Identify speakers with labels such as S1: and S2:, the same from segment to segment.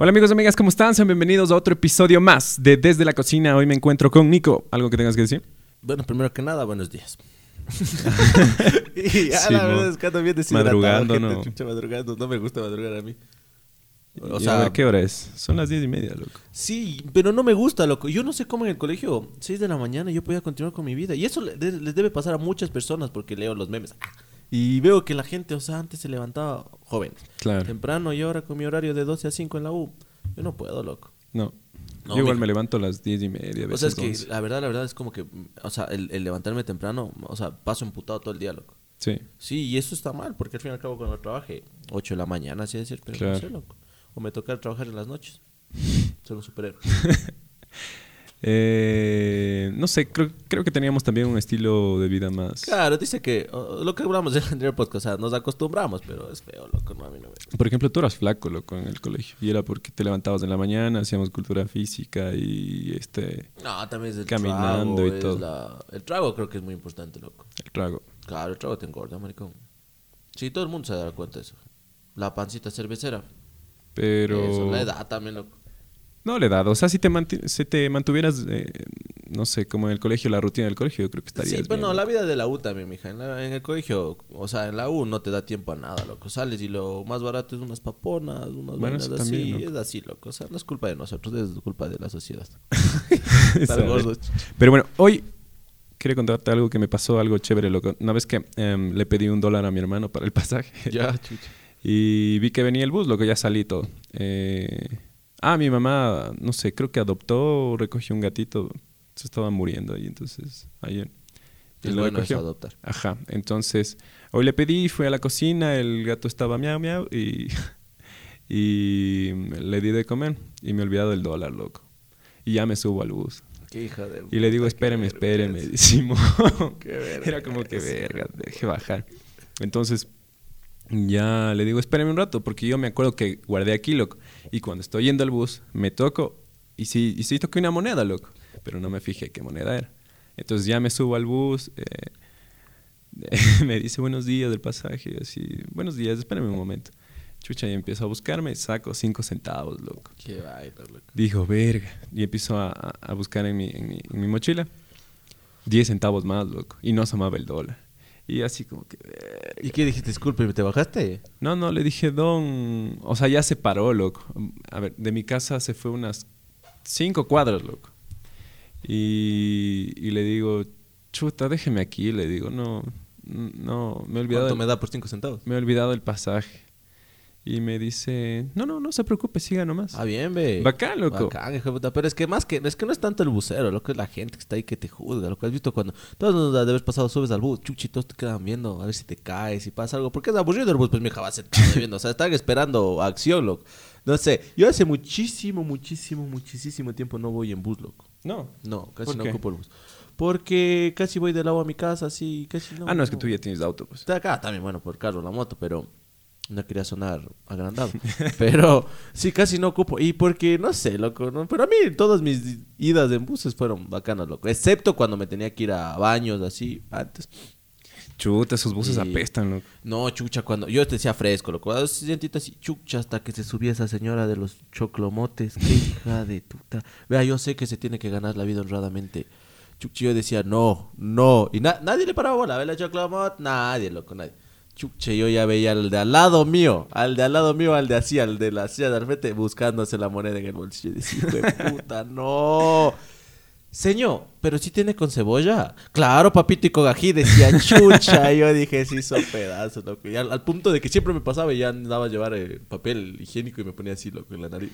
S1: Hola amigos y amigas, ¿cómo están? Sean bienvenidos a otro episodio más de Desde la Cocina. Hoy me encuentro con Nico. ¿Algo que tengas que decir?
S2: Bueno, primero que nada, buenos días. y ya
S1: Sí,
S2: la verdad es que ando bien
S1: Madrugando,
S2: gente,
S1: no.
S2: chucha, madrugando. No me gusta madrugar a mí. O
S1: a ver, ¿qué hora es? Son las diez y media, loco.
S2: sí, pero no me gusta, loco. Yo no sé cómo en el colegio, 6 de la mañana, yo podía continuar con mi vida. Y eso les debe pasar a muchas personas porque leo los memes. Ah, Y veo que la gente, o sea, antes se levantaba jóvenes.
S1: Claro.
S2: Temprano y ahora con mi horario de 12 a 5 en la U. Yo no puedo, loco.
S1: No.
S2: No,
S1: Yo igual me levanto a las diez y media.
S2: O sea, es que
S1: 11.
S2: la verdad, la verdad es como que, mm, o sea, el, el levantarme temprano, o sea, paso emputado todo el día, loco.
S1: Sí.
S2: Sí, y eso está mal, porque al fin y al cabo cuando trabaje 8 de la mañana, así decir, pero
S1: Claro.
S2: no sé, loco. O me toca trabajar en las noches. Ser un superhéroe.
S1: Eh, no sé, creo, creo que teníamos también un estilo de vida más...
S2: Claro, dice que o- lo que hablamos en el anterior podcast, o sea, nos acostumbramos, pero es feo, loco, no, a mí no me...
S1: Por ejemplo, tú eras flaco, loco, en el colegio. Y era porque te levantabas en la mañana, hacíamos cultura física y este...
S2: No, también es el
S1: Caminando
S2: trago,
S1: y todo.
S2: la- El trago creo que es muy importante, loco.
S1: El trago.
S2: Claro, el trago te engorda, maricón. Sí, todo el mundo se da cuenta de eso. La pancita cervecera.
S1: Pero...
S2: Eso, la edad también, loco.
S1: No le he dado. O sea, si te, si te mantuvieras, eh, no sé, como en el colegio, la rutina del colegio, yo creo que estarías
S2: Sí,
S1: bien.
S2: bueno, la vida de la U también, mija. En, la- en el colegio, o sea, en la U no te da tiempo a nada, loco. Sales y lo más barato es unas paponas, unas
S1: Bueno,
S2: así.
S1: también.
S2: Es así, loco. O sea, no es culpa de nosotros, es culpa de la sociedad.
S1: Pero bueno, hoy quería contarte algo que me pasó, algo chévere, loco. Una vez que em, le pedí un dólar a mi hermano para el pasaje.
S2: Ya, chucha.
S1: Y vi que venía el bus, loco, ya salí todo. Eh, ah, mi mamá, no sé, creo que adoptó o recogió un gatito. Se estaba muriendo ahí, entonces, ayer. Y
S2: Es
S1: lo
S2: bueno eso, adoptar.
S1: Ajá, entonces hoy le pedí, fui a la cocina, el gato estaba miau miau y, y le di de comer y me he olvidado el dólar, loco. Y ya me subo al bus.
S2: Qué hija de...
S1: Y le digo, espéreme, espéreme,
S2: verga
S1: Era como que verga, deje bajar. Entonces, ya le digo, espéreme un rato, porque yo me acuerdo que guardé aquí, loco. Y cuando estoy yendo al bus, me toco, y sí, y sí toqué una moneda, loco. Pero no me fijé qué moneda era. Entonces ya me subo al bus, eh, me dice buenos días del pasaje, y así, buenos días, espérame un momento. Chucha, y empiezo a buscarme, saco cinco centavos, loco.
S2: Qué vaina, loco.
S1: Dijo, verga. Y empiezo a, buscar en mi, en, mi, en mi mochila 10 centavos más, loco. Y no asomaba el dólar. Y así como que...
S2: ¿Y qué dijiste? Disculpe, ¿te bajaste?
S1: No, no, le dije, don... O sea, ya se paró, loco. A ver, de mi casa se fue unas cinco cuadras, loco. Y, y le digo, chuta, déjeme aquí. Le digo, no, no, me he olvidado...
S2: ¿Cuánto
S1: el-
S2: me da por 5 centavos?
S1: me he olvidado el pasaje. Y me dice, no, no, no se preocupe, siga nomás.
S2: Ah, bien, ve.
S1: Bacán, loco.
S2: Bacán, hijo de puta. Pero es que más que, es que no es tanto el bucero, lo que es la gente que está ahí que te juzga. Lo que has visto cuando todos nos de haber pasado, subes al bus, chuchitos te quedan viendo a ver si te caes, si pasa algo. Porque es aburrido el bus, pues mi hija va sentado viendo. O sea, están esperando acción, loco. No sé, yo hace muchísimo, muchísimo, muchísimo tiempo no voy en bus, loco.
S1: No.
S2: No, casi
S1: ¿Por
S2: no
S1: qué?
S2: ocupo el bus. Porque casi voy del agua a mi casa, así, casi no.
S1: Ah, no, es que tú ya tienes auto, pues.
S2: Está acá también, bueno, por carro, la moto, pero no quería sonar agrandado. pero sí, casi no ocupo. Y porque, no sé, loco, ¿no? pero a mí todas mis idas en buses fueron bacanas, loco. Excepto cuando me tenía que ir a baños, así, antes.
S1: Chuta, esos buses
S2: Y-
S1: apestan, loco.
S2: No, chucha, cuando yo te decía fresco, loco. A veces sentito así, chucha, hasta que se subía esa señora de los choclomotes. Qué hija de tuta. Vea, yo sé que se tiene que ganar la vida honradamente. Chucha, yo decía, no, no. Y na- nadie le paraba bola, ¿ve la choclomot? Nadie, loco, nadie. Chucha, yo ya veía al de al lado mío, al de al lado mío, al de así, al de la silla de al frente, buscándose la moneda en el bolsillo. Y decía, hijo de puta, no. Señor, pero si tiene con cebolla. Claro, papito y con ají, decía chucha. Y yo dije, sí, son pedazos, loco. Y al, al punto de que siempre me pasaba y ya andaba a llevar eh, papel higiénico y me ponía así, loco, en la nariz.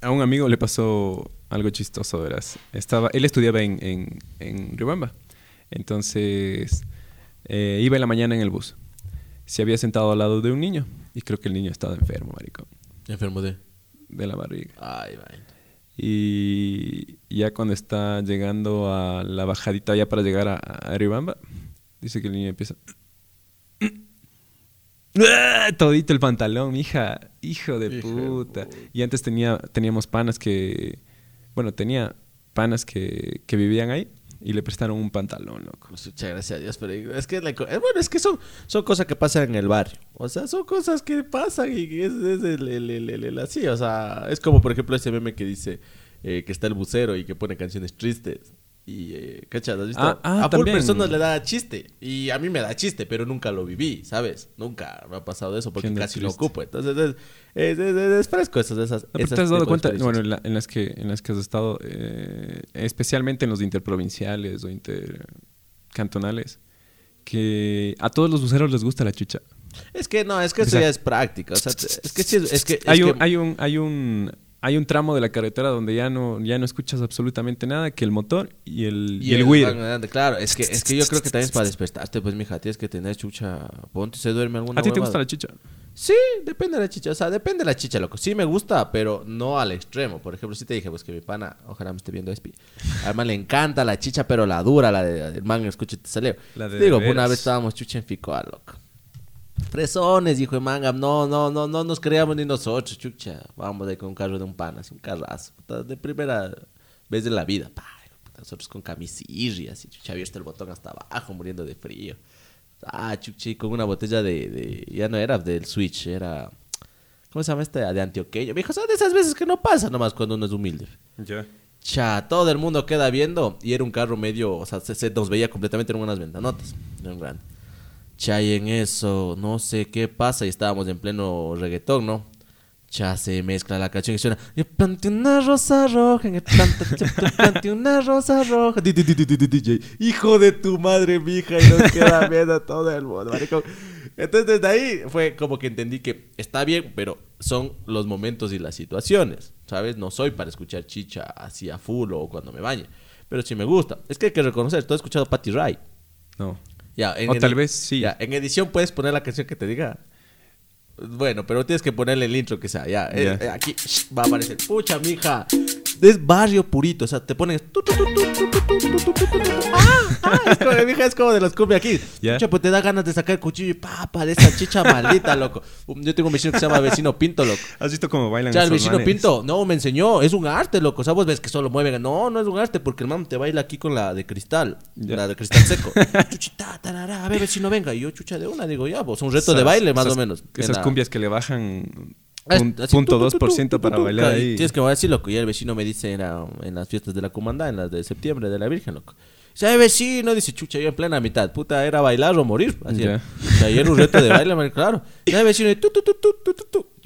S1: A un amigo le pasó algo chistoso, verás. Estaba, él estudiaba en, en, en Riobamba. Entonces, eh, iba en la mañana en el bus. Se había sentado al lado de un niño. Y creo que el niño estaba enfermo, marico.
S2: Enfermo de.
S1: De la barriga.
S2: Ay, vaina.
S1: Y ya cuando está llegando a la bajadita ya para llegar a, a Riobamba, dice que el niño empieza... ¡Ah! Todito el pantalón, hija. Hijo de
S2: Hijo de
S1: puta.
S2: puta.
S1: Y antes tenía, teníamos panas que... Bueno, tenía panas que, que vivían ahí. Y le prestaron un pantalón, loco.
S2: Muchas gracias a Dios, pero es que, la eh, bueno, es que son, son cosas que pasan en el barrio. O sea, son cosas que pasan y es, es el- el- el- el- así. O sea, es como, por ejemplo, ese meme que dice eh, que está el bucero y que pone canciones tristes. Y, eh, ¿cachas? ¿Has visto?
S1: Ah, ah,
S2: a
S1: también.
S2: personas le da chiste. Y a mí me da chiste, pero nunca lo viví, ¿sabes? Nunca me ha pasado eso porque
S1: ¿Quién da
S2: casi lo
S1: triste?
S2: ocupo. Entonces, es, es, es- es fresco esas, esas,
S1: No, pero
S2: esas
S1: te has dado cuenta, bueno, en, la- en las que, en las que has estado, eh, especialmente en los interprovinciales o intercantonales, que a todos los buceros les gusta la chucha.
S2: Es que no, es que eso
S1: Exacto.
S2: ya es práctica. O sea, es que sí, es que... es
S1: hay, un, hay, un, hay, un, hay un tramo de la carretera donde ya no, ya no escuchas absolutamente nada que el motor y el, y el,
S2: adelante, Claro, es que, es que yo creo que también es para despertarte, pues, mija, tienes que tener chucha. Ponte, se duerme alguna
S1: ¿A ti te gusta la chicha?
S2: Sí, depende de la chicha. O sea, depende de la chicha, loco. Sí me gusta, pero no al extremo. Por ejemplo, si te dije, pues que mi pana, ojalá me esté viendo Espi. Además le encanta la chicha, pero la dura, la de el man, escucha, te salió.
S1: La de
S2: Digo,
S1: de
S2: una vez estábamos chucha en Ficoa, loco. Fresones, hijo de manga. No, no, no, no nos creíamos ni nosotros, chucha. Vamos ahí con un carro de un pana, así un carrazo. De primera vez de la vida. Pa, nosotros con camisilla, así, chucha, abierto el botón hasta abajo, muriendo de frío. Ah, chuchi, con una botella de, de- Ya no era del Switch, era. ¿Cómo se llama esta? De antioqueño. Me dijo, son de esas veces que no pasa nomás cuando uno es humilde.
S1: Ya.
S2: Cha, todo el mundo queda viendo y era un carro medio, o sea, se, se nos veía completamente en unas ventanotas, un grande. Cha, y en eso, no sé qué pasa y estábamos en pleno reggaetón, ¿no? Cha, se mezcla la canción y suena, yo planté una rosa roja en yo planté una rosa roja. DJ, hijo de tu madre, mija, y nos queda viendo todo el mundo, marico. Entonces desde ahí fue como que entendí que está bien, pero son los momentos y las situaciones, ¿sabes? No soy para escuchar chicha así a full o cuando me bañe, pero sí me gusta. Es que hay que reconocer, tú has escuchado Patty Ray.
S1: No.
S2: Ya, en
S1: O tal vez sí.
S2: Ya, en edición puedes poner la canción que te diga. Bueno, pero tienes que ponerle el intro que sea. Ya, eh, eh, aquí shh, va a aparecer. Pucha, mija es barrio purito. O sea, te pones. Ah, es como, de los cumbia aquí.
S1: ¿Ya?
S2: Pues te da ganas de sacar el cuchillo y papa de esa chicha maldita, loco. Yo tengo un vecino que se llama vecino Pinto, loco.
S1: ¿Has visto cómo bailan?
S2: O sea,
S1: el
S2: vecino? Pinto, no, me enseñó. Es un arte, loco. O sea, vos ves que solo mueven. No, no es un arte porque el mam te baila aquí con la de cristal, la de cristal seco. Chuchita, tarara, a ver, vecino, venga. Y yo, chucha de una, digo, ya, pues un reto de baile, más o menos.
S1: Esas cumbias que le bajan pun-
S2: así,
S1: punto dos por ciento para bailar
S2: y
S1: ahí.
S2: Tienes que así, loco. Y el vecino me dice en, la- en las fiestas de la comandá, en las de septiembre de la Virgen, loco. Dice, "Ay, vecino, dice, chucha, yo en plena mitad. Puta, era bailar o morir. Así
S1: Ya.
S2: era. O sea, y era un reto de baile, claro. Y el vecino, tu, tu.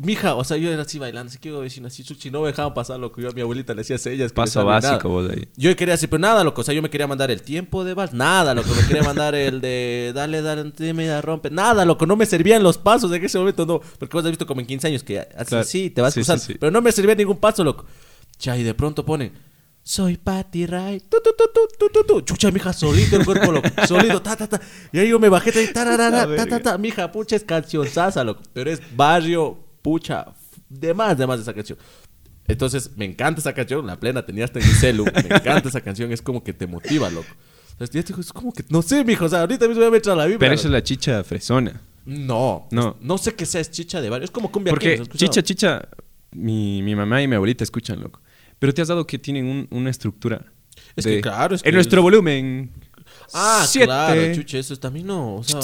S2: Mija, o sea, yo era así bailando. Así que yo, vecino, así, chuchi, no me dejaban pasar, loco. Yo a mi abuelita le hacía sellas. que
S1: Paso básico vos ahí.
S2: Yo quería hacer, pero nada, loco. O sea, yo me quería mandar el tiempo de vals. Nada, loco. Me quería mandar el de dale, dale, dime, ya rompe. Nada, loco. No me servían los pasos en ese momento, no. Porque vos has visto como en 15 años que así,
S1: Claro.
S2: sí, te vas
S1: Sí,
S2: cruzando.
S1: sí, sí.
S2: Pero no me servía ningún paso, loco. Cha, y de pronto ponen. Soy Patty Ray. Tu, tu, tu, tu. Chucha, mija, solito el cuerpo, loco. Solito, ta, ta, ta. Y ahí yo me bajé, ta, tararara, ta, ta, ta. Mija, pucha, es cancionzaza, loco. Pero es barrio, pucha. De más, de más de esa canción. Entonces, me encanta esa canción. La plena tenía hasta en mi celu. Me encanta esa canción. Es como que te motiva, loco. Entonces, ya te digo, es como que, no sé, mijo. O sea, ahorita mismo voy a meter a la vibra.
S1: Pero esa es la chicha fresona.
S2: No,
S1: No.
S2: no sé qué sea, es chicha de barrio. Es como cumbia
S1: Porque chicha, chicha, mi, mi mamá y mi abuelita escuchan, loco. Pero te has dado que tienen un- una estructura.
S2: Es que claro, es que
S1: En nuestro
S2: es-
S1: volumen.
S2: Ah,
S1: siete.
S2: claro, chuche, eso también no, o sea,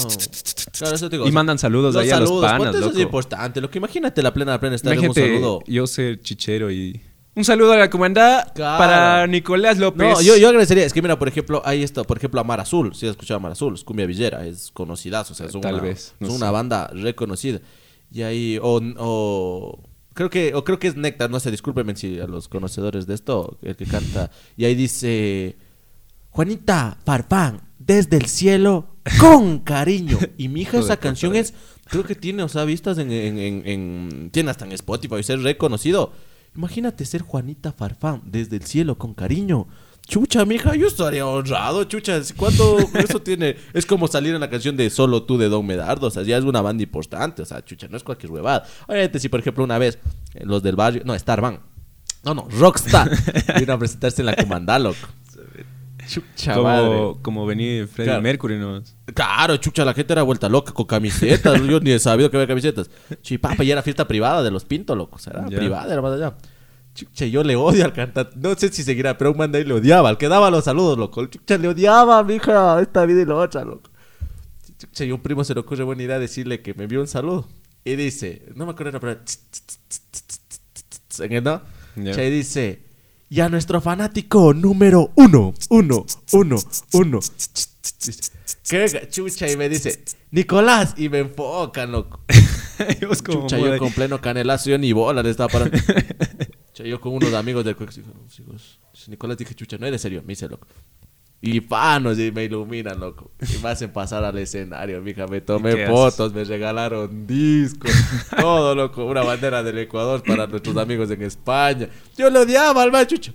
S2: claro, eso te digo.
S1: Y
S2: o sea,
S1: mandan saludos
S2: los
S1: ahí a los
S2: saludos,
S1: panas,
S2: ponte, eso es
S1: loco.
S2: importante, lo que imagínate la plena, la plena estar en un saludo.
S1: yo ser chichero y... Un saludo a la comandada
S2: Claro.
S1: para Nicolás López.
S2: No, yo, yo agradecería, es que mira, por ejemplo, hay esto, por ejemplo, Amar Azul, si has escuchado Amar Azul, es Cumbia Villera, es conocida, o sea, es
S1: Tal
S2: una,
S1: vez, no
S2: es
S1: sé.
S2: una banda reconocida. Y ahí, o, o creo que, o creo que es Néctar, no sé, discúlpenme si a los conocedores de esto, el que canta, y ahí dice, Juanita Farfán, desde el cielo, con cariño. Y mi hija, esa canción es, creo que tiene, o sea, vistas en, en, en, en- tiene hasta en Spotify, y ser reconocido. Imagínate ser Juanita Farfán, desde el cielo, con cariño. Chucha, mija, yo estaría honrado, chucha. ¿Cuánto eso tiene? Es como salir en la canción de Solo tú de Don Medardo. O sea, ya es una banda importante. O sea, chucha, no es cualquier huevada. Obviamente, si por ejemplo una vez eh, los del barrio. No, Starban. No, no, Rockstar. Vino a presentarse en la comandá, loco. Chucha, madre.
S1: como, como venir Freddie
S2: Claro.
S1: Mercury, ¿no?
S2: Claro, chucha, la gente era vuelta loca con camisetas. yo ni he sabido que había camisetas. Chipapa, y era fiesta privada de los Pinto, loco. O sea, era
S1: Ya.
S2: privada, era más allá. Chucha, yo le odio al cantante. No sé si seguirá, pero un man de ahí le odiaba. Al que daba los saludos, loco. Chucha le odiaba, mija, esta vida y la otra, loco. Chucha, y un primo se le ocurre buena idea decirle que me envió un saludo. Y dice, no me acuerdo, pero... ¿En el no?
S1: Ya.
S2: Chucha, Y dice, y a nuestro fanático número uno, uno, uno, uno. ¿Qué? Chucha, y me dice, Nicolás, y me enfocan, loco. Chucha, yo con pleno canelazo, yo ni bola le estaba parando. Chucha, yo con unos amigos del Nicolás dije, chucha, no eres serio, me dice, loco. Y panos, y me iluminan, loco. Y me hacen pasar al escenario, mija. Me
S1: ¿Y
S2: tomé fotos, me regalaron discos, todo, loco. Una bandera del Ecuador para nuestros amigos en España. Yo lo odiaba al man, chucha.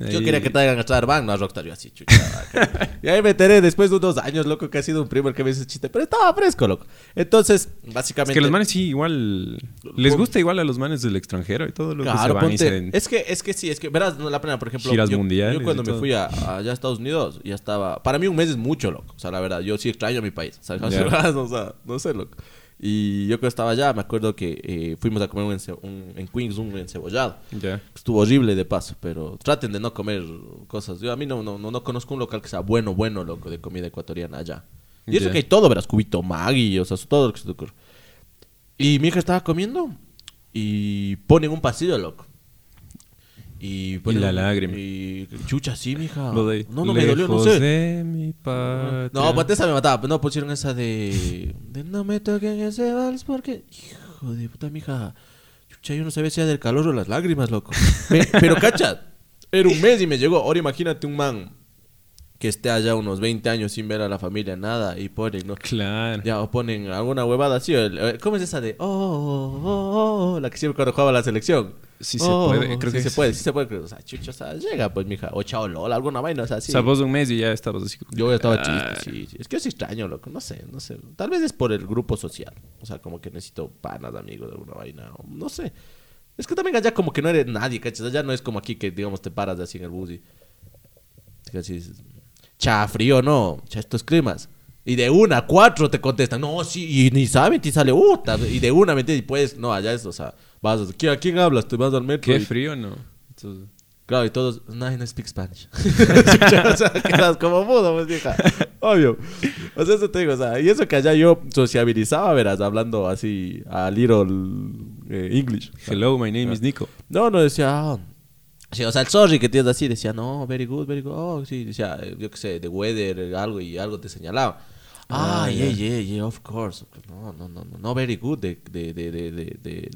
S2: Yo
S1: Ahí-
S2: quería que traigan a Starbank, no a Rockstar, yo así, chucha. y ahí me enteré después de unos años, loco, que ha sido un primo el que me hizo ese chiste. Pero estaba fresco, loco. Entonces,
S1: Es
S2: básicamente...
S1: que los manes sí, igual. Les gusta igual a los manes del extranjero y todo lo que se
S2: Claro,
S1: van y
S2: ponte-
S1: se.
S2: es que es que sí, es que verás, no, la pena, por ejemplo,
S1: Giras
S2: yo,
S1: mundiales
S2: yo cuando
S1: y
S2: me
S1: todo.
S2: fui a, a allá a Estados Unidos ya estaba, para mí un mes es mucho, loco, o sea, la verdad, yo sí extraño a mi país, ¿sabes?
S1: Ya.
S2: o sea, no sé, loco. Y yo cuando estaba allá, me acuerdo que eh, fuimos a comer un en Queens un encebollado.
S1: Ya.
S2: Estuvo horrible de paso, pero traten de no comer cosas. Yo a mí no, no, no, no conozco un local que sea bueno, bueno, loco, de comida ecuatoriana allá. Y eso que hay todo, verás, cubito Maggi, o sea, todo lo que se te ocurre. Y mi hija estaba comiendo y ponen un pasillo, loco. Y, ponen
S1: la lágrima.
S2: Y chucha, sí, mija.
S1: Lo de.
S2: no, no me dolió, no sé.
S1: de mi patria.
S2: No, pues esa me mataba. No pusieron esa de. De no me toquen ese vals porque. Hijo de puta, mija. Chucha, yo no sabía si era del calor o las lágrimas, loco. Me- pero cacha, era un mes y me llegó. Ahora imagínate un man que esté allá unos 20 años sin ver a la familia, nada, y ponen, ¿no?
S1: Claro.
S2: Ya, o ponen alguna huevada así. ¿Cómo es esa de. Oh, oh, oh, oh, la que siempre cuando jugaba la selección.
S1: Sí se
S2: Oh,
S1: puede, creo
S2: sí
S1: que
S2: se
S1: sí.
S2: puede, sí se puede. O sea, chucha, o sea, llega, pues, mija. O chao, LOL, alguna vaina, o sea, sí.
S1: O sea, vos un mes y ya estabas así.
S2: Yo ya estaba
S1: Ah,
S2: triste, sí, sí. Es que yo sí extraño, loco. No sé, no sé. Tal vez es por el grupo social. O sea, como que necesito panas, amigos, de alguna vaina. o no sé. Es que también allá como que no eres nadie, ¿cachas? Allá no es como aquí que, digamos, te paras así en el bus y... Dices, cha, frío, no. Cha, estos climas. Y de una, cuatro te contestan. No, sí, y ni saben, te sale, uh, ta- y de una, ¿me entiendes? Y puedes, no, allá es, o sea, vas, ¿a quién hablas? Te vas al metro.
S1: Qué
S2: y-
S1: frío, ¿no? Entonces,
S2: Claro, y todos, no, no speak Spanish. o sea, quedas como mudo, pues, vieja. Obvio. O sea, eso te digo, o sea, y eso que allá yo sociabilizaba, verás, hablando así a little eh, English.
S1: hello, my name is Nico.
S2: No, no decía, ah, sí, o sea, el sorry que tienes así, decía, no, very good, very good. Oh, sí, decía, yo qué sé, the weather, algo y algo te señalaba. Ah,
S1: Ah,
S2: yeah, yeah, yeah, of course. No, no, no, no, no very good de, de, de, de, de, de,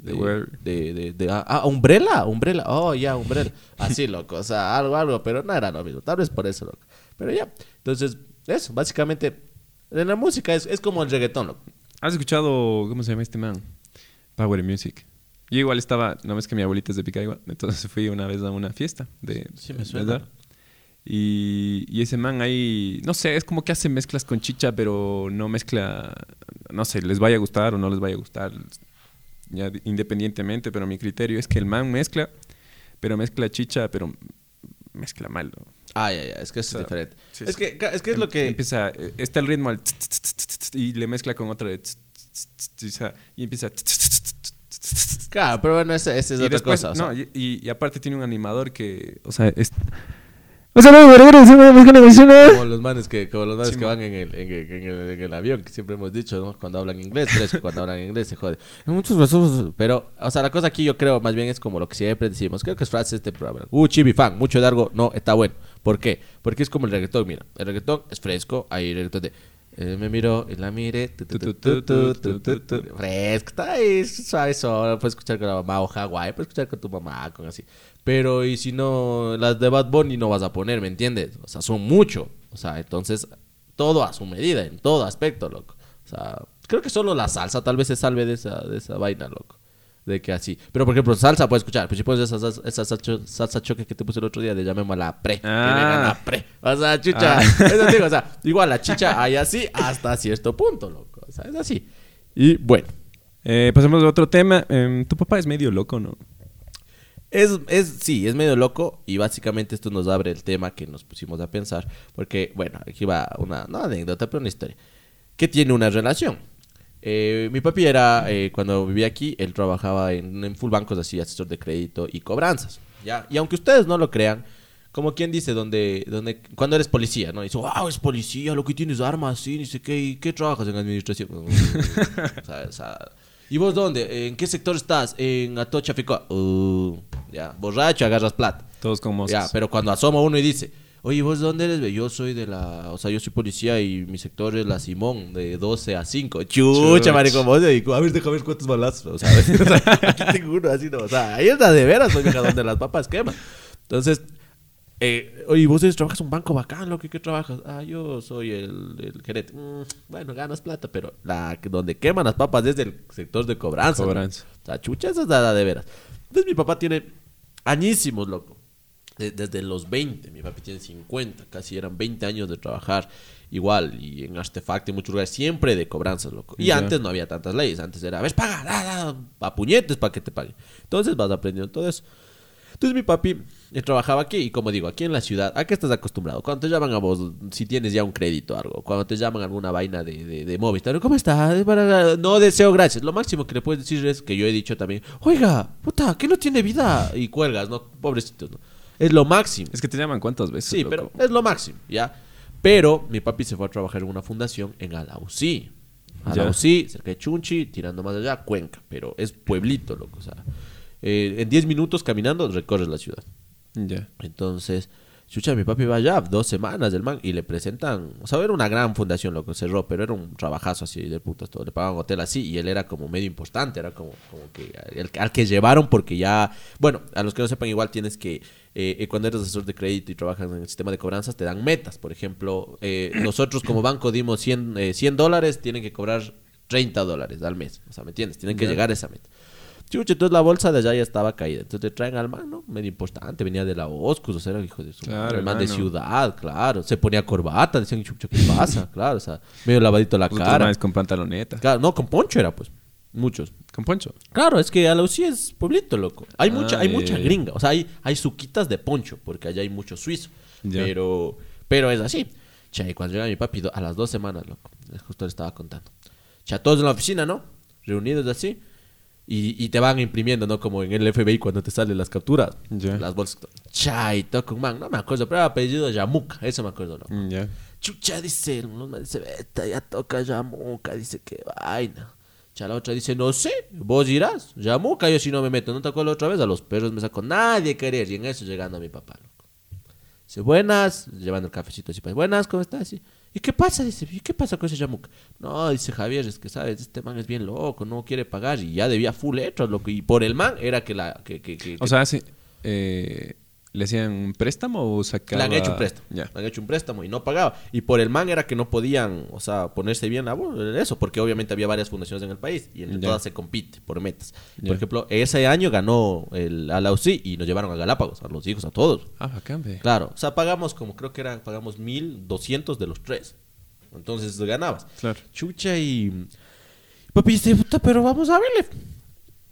S2: de, de, de- ah, ah, umbrella, umbrella, oh, ya, umbrella. Así, loco, o sea, algo, algo, pero no era lo mismo, tal vez por eso, loco. Pero ya, entonces, eso, básicamente, en la música es, es como el reggaetón, loco.
S1: ¿Has escuchado, cómo se llama este man? Power Music. Yo igual estaba, no ves que mi abuelita es de Picaiba, entonces fui una vez a una fiesta de...
S2: Sí, me suena.
S1: Y, y ese man ahí, no sé, es como que hace mezclas con chicha, pero no mezcla, no sé, les vaya a gustar o no les vaya a gustar, ya de- independientemente, pero mi criterio es que el man mezcla, pero mezcla chicha, pero mezcla mal. ¿no?
S2: Ah, ya, ya, es que eso
S1: O sea,
S2: es diferente.
S1: sí,
S2: es,
S1: sí.
S2: que, es que es lo que...
S1: Empieza, eh, está el ritmo al y le mezcla con otro de tss, tss, tss, tss, o sea, y empieza.
S2: Claro, pero bueno, esa, esa es
S1: y
S2: otra
S1: después,
S2: cosa. o sea.
S1: no, y, y- y aparte tiene un animador que, o sea, es... O sea, no, pero eres una mezcla nacional.
S2: Como los manes que, como los manes
S1: Sí,
S2: que
S1: man.
S2: van en el, en, el, en el- en el avión, que siempre hemos dicho, ¿no? Cuando hablan inglés, pero es que cuando hablan inglés se jode. Hay muchos razones, pero, o sea, la cosa aquí yo creo más bien es como lo que siempre decimos. Creo que es frase de este programa. Uh, chibi fan, mucho de algo, no, está bueno. ¿Por qué? Porque es como el reggaetón, mira. El reggaetón es fresco, hay reggaetón de... eh, me miró y la mire. Fresco, está ahí, suave, suave. Puedes escuchar con la mamá o Hawái, puedes escuchar con tu mamá, con así. Pero, y si no, las de Bad Bunny no vas a poner, ¿me entiendes? O sea, son mucho. O sea, entonces, todo a su medida, en todo aspecto, loco. O sea, creo que solo la salsa tal vez se salve de esa, de esa vaina, loco. De que así. Pero, por ejemplo, salsa puedes escuchar. Pues si pones esa, esa salsa, salsa choque que te puse el otro día, de llamémosla pre. Que
S1: Ah.
S2: venga la pre. O sea, chucha.
S1: Ah.
S2: Eso digo, o sea, igual la chicha hay así hasta cierto punto, loco. O sea, es así. Y bueno.
S1: Eh, pasemos a otro tema. Em, tu papá es medio loco, ¿no?
S2: Es, es, sí, es medio loco y básicamente esto nos abre el tema que nos pusimos a pensar, porque, bueno, aquí va una, no anécdota, pero una historia, que tiene una relación. Eh, mi papi era, eh, cuando vivía aquí, él trabajaba en, en full bancos así, asesor de crédito y cobranzas. ¿ya? Y aunque ustedes no lo crean, como quien dice, donde, donde, cuando eres policía, ¿no? Dice, wow, es policía, lo que tienes armas, sí, dice, ¿qué, ¿y qué trabajas en administración? ¿Y vos dónde? ¿En qué sector estás? En Atocha, Ficoa. Uh, ya, borracho, agarras plata.
S1: Todos como
S2: Ya, pero cuando asoma uno y dice, oye, ¿vos dónde eres? Yo soy de la, o sea, yo soy policía y mi sector es la Simón, de 12 a 5. Chucha,
S1: Chuch.
S2: maricón, vos, y, a ver, déjame ver cuántos balazos. O sea, o aquí tengo uno así, ¿no? O sea, ahí está de veras, vieja, donde las papas queman. Entonces, eh, oye, vos trabajas en un banco bacán, lo que ¿qué trabajas? Ah, yo soy el, el gerente. Mm, bueno, ganas plata, pero la donde queman las papas es del sector de cobranza. ¿no?
S1: Cobranza.
S2: O sea, chucha, esa es la de veras. Entonces mi papá tiene añísimos, loco. De- desde los 20, mi papi tiene 50, casi eran 20 años de trabajar igual y en Artefacto y muchos lugares, siempre de cobranzas, loco. Y antes no había tantas leyes, antes era, a ver, paga, da, da, a puñetes para que te paguen. Entonces vas aprendiendo todo eso. Entonces mi papi eh, trabajaba aquí y como digo, aquí en la ciudad, ¿a qué estás acostumbrado? Cuando te llaman a vos, si tienes ya un crédito o algo, cuando te llaman a alguna vaina de, de, de Movistar, ¿cómo está? Es para- No deseo gracias. Lo máximo que le puedes decir es que yo he dicho también, oiga, puta, que no tiene vida y cuelgas, ¿no? Pobrecitos, ¿no? Es lo máximo.
S1: Es que te llaman cuántas veces.
S2: Sí,
S1: loco?
S2: pero es lo máximo, ¿ya? Pero mi papi se fue a trabajar en una fundación en Alausí. Alausí, cerca de Chunchi, tirando más allá, Cuenca. Pero es pueblito, loco. O sea, eh, en 10 minutos caminando recorres la ciudad.
S1: Ya.
S2: Entonces, chucha, mi papi va allá dos semanas del man y le presentan, o sea, era una gran fundación lo que cerró, pero era un trabajazo así de putas, todo, le pagaban hotel así y él era como medio importante, era como, como que el- al que llevaron porque ya, bueno, a los que no sepan igual tienes que, eh, eh, cuando eres asesor de crédito y trabajas en el sistema de cobranzas, te dan metas, por ejemplo, eh, nosotros como banco dimos 100, eh, 100 dólares, tienen que cobrar 30 dólares al mes, o sea, ¿me entiendes? Tienen que llegar a esa meta. Chucha, entonces la bolsa de allá ya estaba caída. Entonces te traen al man, ¿no? Medio importante. Venía de la Oscus, o sea, era el hijo de su
S1: Claro,
S2: el man de ciudad, claro. Se ponía corbata, decían, chucha, ¿qué pasa? Claro, o sea, medio lavadito la cara.
S1: con pantaloneta.
S2: Claro, no, con poncho era, pues. Muchos.
S1: Con poncho.
S2: Claro, es que Alausí es pueblito, loco. Hay
S1: Ah,
S2: mucha, hay mucha gringa. O sea, hay, hay suquitas de poncho, porque allá hay mucho suizo. Pero, pero es así. Che, cuando llega mi papi, a las dos semanas, loco. Justo le estaba contando. Che, todos en la oficina, ¿no? Reunidos así. Y, y te van imprimiendo, ¿no? Como en el FBI cuando te salen las capturas.
S1: Ya.
S2: Las bolsas. Chay, toca un man. No me acuerdo, pero era apellido Yamuca. Eso me acuerdo, ¿no?
S1: Mm, Ya.
S2: Chucha, dice, los manes dice, vete, ya toca Yamuca, dice, qué vaina. Cha, la otra dice, no sé, vos irás, Yamuca, yo si no me meto, ¿no te acuerdas otra vez? A los perros me sacó, nadie querer, y en eso llegando a mi papá, loco. Dice, buenas, llevando el cafecito así, buenas, ¿cómo estás? Sí. ¿Y qué pasa? Dice, ¿y qué pasa con ese Yamuca? No, dice Javier, es que sabes, este man es bien loco, no quiere pagar, y ya debía full letras, loco, y por el man era que la, que, que, que,
S1: O sea, sí, eh, ¿le hacían un préstamo o sacaba...?
S2: Le han hecho un préstamo.
S1: Ya.
S2: Le han hecho un préstamo y no pagaba. Y por el man era que no podían, o sea, ponerse bien a eso, porque obviamente había varias fundaciones en el país y entre
S1: Ya.
S2: todas se compite por metas.
S1: Ya.
S2: Por ejemplo, ese año ganó el Alausí y nos llevaron a Galápagos, a los hijos, a todos.
S1: Ah, bacán, ve.
S2: Claro, o sea, pagamos como creo que era, pagamos 1200 de los tres. Entonces ganabas.
S1: Claro.
S2: Chucha y. Papi dice, puta, pero vamos a verle.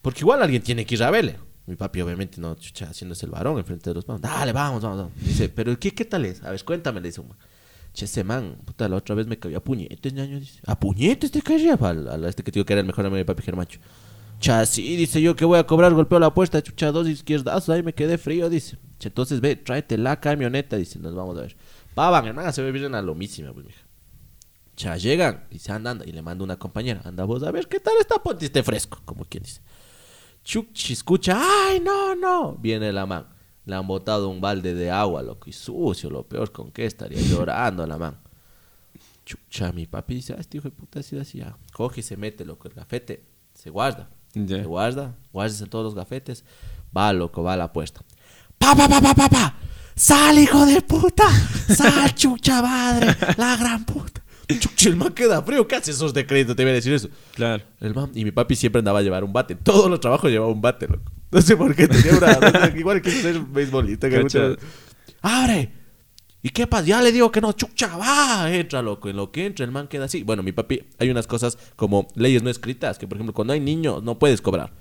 S2: Porque igual alguien tiene que ir a verle. Mi papi, obviamente, no, chucha, haciéndose el varón enfrente de los vamos. Dale, vamos, vamos, vamos. Dice, pero ¿qué, qué tal es? A ver, cuéntame, le dice un. Che, ese man, puta, la otra vez me cayó a puñetes, ñaño, dice. ¿A puñetes te caía? Al, al este que digo que era el mejor amigo de mi papi Germacho. Cha, sí, dice yo que voy a cobrar, golpeo la puerta, chucha, dos izquierdazos, ahí me quedé frío, dice. Entonces ve, tráete la camioneta, dice, nos vamos a ver. Pavan, hermana, se ve bien a lo mismo, pues, mija. Ya llegan y se andan y le manda una compañera. Anda vos a ver qué tal está, ponte este fresco, como quien dice. Chuchi escucha, ay, no, no. Viene la man. Le han botado un balde de agua, loco, y sucio, lo peor con qué estaría llorando la man. Chucha, mi papi dice, ah, este hijo de puta ha sido así, ya. Coge y se mete, loco, el gafete, se guarda. Se guarda, guardas en todos los gafetes. Va, loco, va a la apuesta. Pa, pa, pa, pa, pa, pa. Sal, hijo de puta. Sal, chucha madre. La gran puta. Chucha, el man queda frío. ¿Qué haces esos de crédito? Te voy a decir eso.
S1: Claro.
S2: El man, y mi papi siempre andaba a llevar un bate. Todos los trabajos llevaba un bate, loco. No sé por qué tenía una. no sé, igual que ser beisbolista. Que ¡Abre! ¿Y qué pasa? Ya le digo que no, chucha, va, entra, loco. En lo que entra, el man queda así. Bueno, mi papi, hay unas cosas como leyes no escritas, que por ejemplo, cuando hay niños, no puedes cobrar.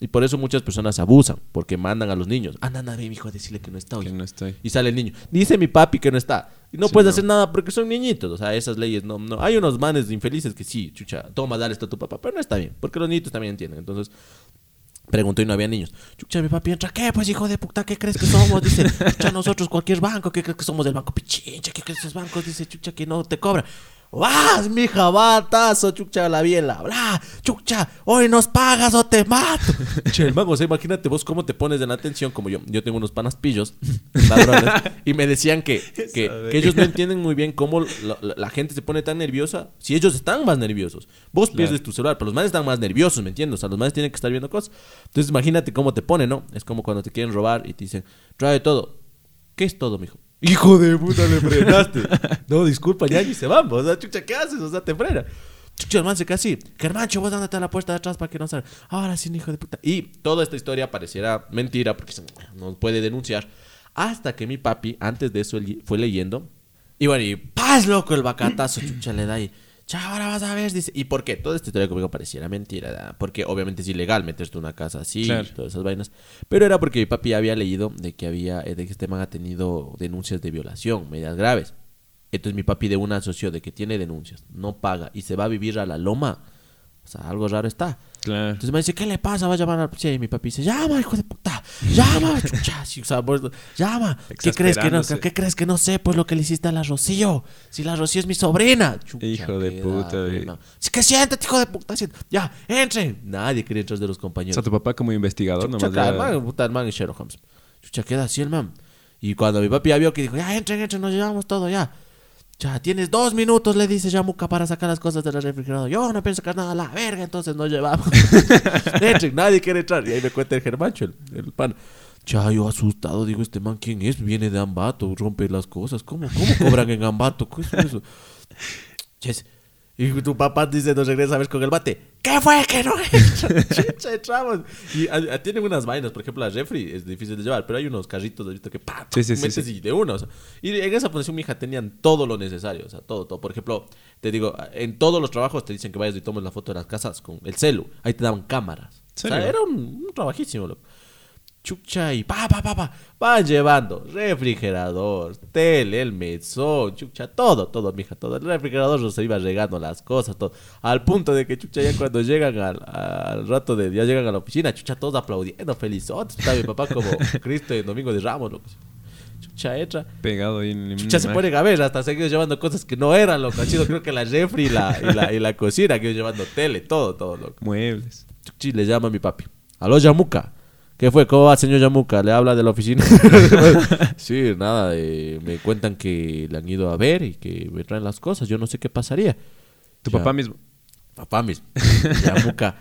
S2: Y por eso muchas personas abusan, porque mandan a los niños. Anda, anda, mi hijo, a decirle que no está hoy.
S1: Que no estoy.
S2: Y sale el niño. Dice mi papi que no está. Y no
S1: Sí,
S2: puedes
S1: no.
S2: hacer nada porque son niñitos. O sea, esas leyes no, no. Hay unos manes infelices que sí, chucha, toma, dale esto a tu papá. Pero no está bien, porque los niñitos también entienden. Entonces, preguntó y no había niños. Chucha, mi papi entra. ¿Qué? Pues hijo de puta, ¿qué crees que somos? Dice, chucha, nosotros cualquier banco. ¿Qué crees que somos del banco Pichincha? ¿Qué crees que esos bancos? Dice, chucha, que no te cobran. ¡Vas, mija, batazo! Chucha, la biela. ¡Bla! ¡Chucha! ¡Hoy nos pagas o te mato! Che, el mago, o sea, imagínate vos cómo te pones en atención, como yo. Yo tengo unos panas pillos, ladrones, y me decían que, que, que ellos no entienden muy bien cómo la, la- la gente se pone tan nerviosa si ellos están más nerviosos. Vos pierdes tu celular, pero los manes están más nerviosos, ¿me entiendes? O sea, los manes tienen que estar viendo cosas. Entonces, imagínate cómo te pone, ¿no? Es como cuando te quieren robar y te dicen, trae todo. ¿Qué es todo, mijo? Hijo de puta, le frenaste. no, disculpa, ya ni se van. O sea, chucha, ¿qué haces? O sea, te frena. Chucha, el man se queda así. Germancho, vos ándate a la puerta de atrás para que no salga. Ahora sí, hijo de puta. Y toda esta historia pareciera mentira porque se- no puede denunciar. Hasta que mi papi, antes de eso, fue leyendo. Y bueno, y paz, loco, el bacatazo, chucha, le da y. Chao, ahora vas a ver, dice. ¿Y por qué? Toda esta historia conmigo pareciera mentira, ¿verdad? porque obviamente es ilegal meterte en una casa así,
S1: Claro.
S2: todas esas vainas. Pero era porque mi papi había leído de que había, eh, de que este man ha tenido denuncias de violación, medidas graves. Entonces mi papi de una asoció de que tiene denuncias, no paga y se va a vivir a la loma. O sea, algo raro está.
S1: Claro.
S2: Entonces me dice, ¿qué le pasa? Va a llamar al policía. Y mi papi dice, llama, hijo de puta. Llama, chucha. Sí, o sea, pues, llama. ¿Qué crees que no?
S1: Exasperándose.
S2: ¿Qué crees que no sé? Pues lo que le hiciste a la Rocío. Si la Rocío es mi sobrina. Chucha,
S1: Hijo de puta,
S2: no. Sí, que siéntate, hijo de puta. siéntate. Ya, entren. Nadie quería entrar de los
S1: O
S2: compañeros.
S1: sea, tu papá como investigador
S2: Chucha,
S1: nomás.
S2: el man, puta, el man es Sherlock Holmes. Chucha, queda así el man. Y cuando mi papi ya vio que dijo, ya entren, entren, nos llevamos todo, ya. Ya, tienes dos minutos, le dice Yamuca, para sacar las cosas del refrigerador. Yo no pienso sacar nada a la verga, entonces nos llevamos. nadie quiere entrar. Y ahí me cuenta el Germancho, el, el pan. Ya, yo asustado, digo, este man, ¿quién es? Viene de Ambato, rompe las cosas. ¿Cómo, cómo cobran en Ambato? ¿Qué es eso? Y tu papá dice, nos regresa a ver con el bate. ¿Qué fue que no entra? Chicha, entramos. Y a- a- tienen unas vainas, por ejemplo, la refri es difícil de llevar, pero hay unos carritos de ahorita que pa,
S1: Sí, sí, sí,
S2: metes
S1: sí.
S2: y de uno. o sea. y en esa fundación mi hija tenían todo lo necesario, o sea, todo, todo. Por ejemplo, te digo, en todos los trabajos te dicen que vayas y tomes la foto de las casas con el celu. Ahí te daban cámaras. O sea, era un, un trabajísimo, loco. Chucha y pa, pa, pa, pa. Van llevando refrigerador, tele, el mesón, chucha, todo, todo, mija, todo. El refrigerador se iba regando las cosas, todo. Al punto de que, chucha, ya cuando llegan al, al rato de, ya llegan a la oficina, chucha, todos aplaudiendo, felizotes. Está mi papá como Cristo en Domingo de Ramos, loco. Chucha, entra.
S1: Pegado ahí en
S2: Chucha, se pone a ver, hasta seguido llevando cosas que no eran, loco. Ha sido creo que la refri y la, y la, y la cocina, que iba llevando tele, todo, todo, loco.
S1: Muebles.
S2: Chuchi, le llama a mi papi. Aló, Yamuca. ¿Qué fue? ¿Cómo va, señor Yamuca? Le habla de la oficina. sí, nada, eh, me cuentan que le han ido a ver y que me traen las cosas. Yo no sé qué pasaría.
S1: Tu
S2: Ya.
S1: papá mismo.
S2: Papá mismo. Yamuca.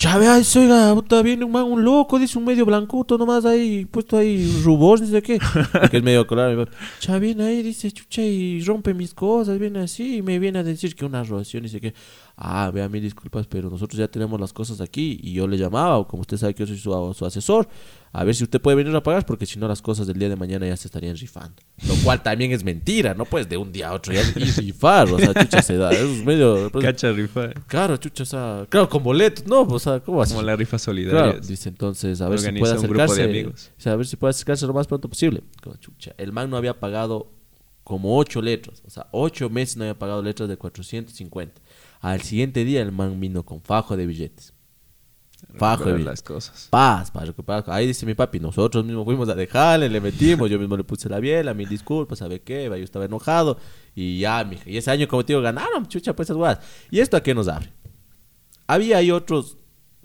S2: Chave, ay, oiga, puta, viene un man, un loco, dice un medio blancuto nomás ahí, puesto ahí rubor, no sé qué. Porque es medio papá. Chave, viene ahí, dice, chucha, y rompe mis cosas, viene así, y me viene a decir que una robación, dice que, ah, vea, mil disculpas, pero nosotros ya tenemos las cosas aquí, y yo le llamaba, o como usted sabe que yo soy su, su asesor, a ver si usted puede venir a pagar, porque si no las cosas del día de mañana ya se estarían rifando. Lo cual también es mentira, no puedes de un día a otro ya y rifar, o sea, chucha, se da, es medio...
S1: Cacha rifa.
S2: Claro, chucha, o sea, claro, con boletos, no, o sea, ¿cómo así?
S1: Como la rifa solidaria.
S2: Claro, dice entonces, a ver si puede
S1: un grupo
S2: acercarse.
S1: de amigos.
S2: o sea, a ver si puede acercarse lo más pronto posible. Chucha, el man no había pagado como ocho letras, o sea, ocho meses no había pagado letras de 450. Al siguiente día el man vino con fajo de billetes. Fajo
S1: las cosas.
S2: Paz, recuperar. Ahí dice mi papi, nosotros mismos fuimos a dejarle, le metimos, yo mismo le puse la biela, mil disculpas, ¿sabe qué? Yo estaba enojado y ya, mija. Y ese año, como te digo, ganaron, chucha, pues esas guadas. ¿Y esto a qué nos abre? Había ahí otros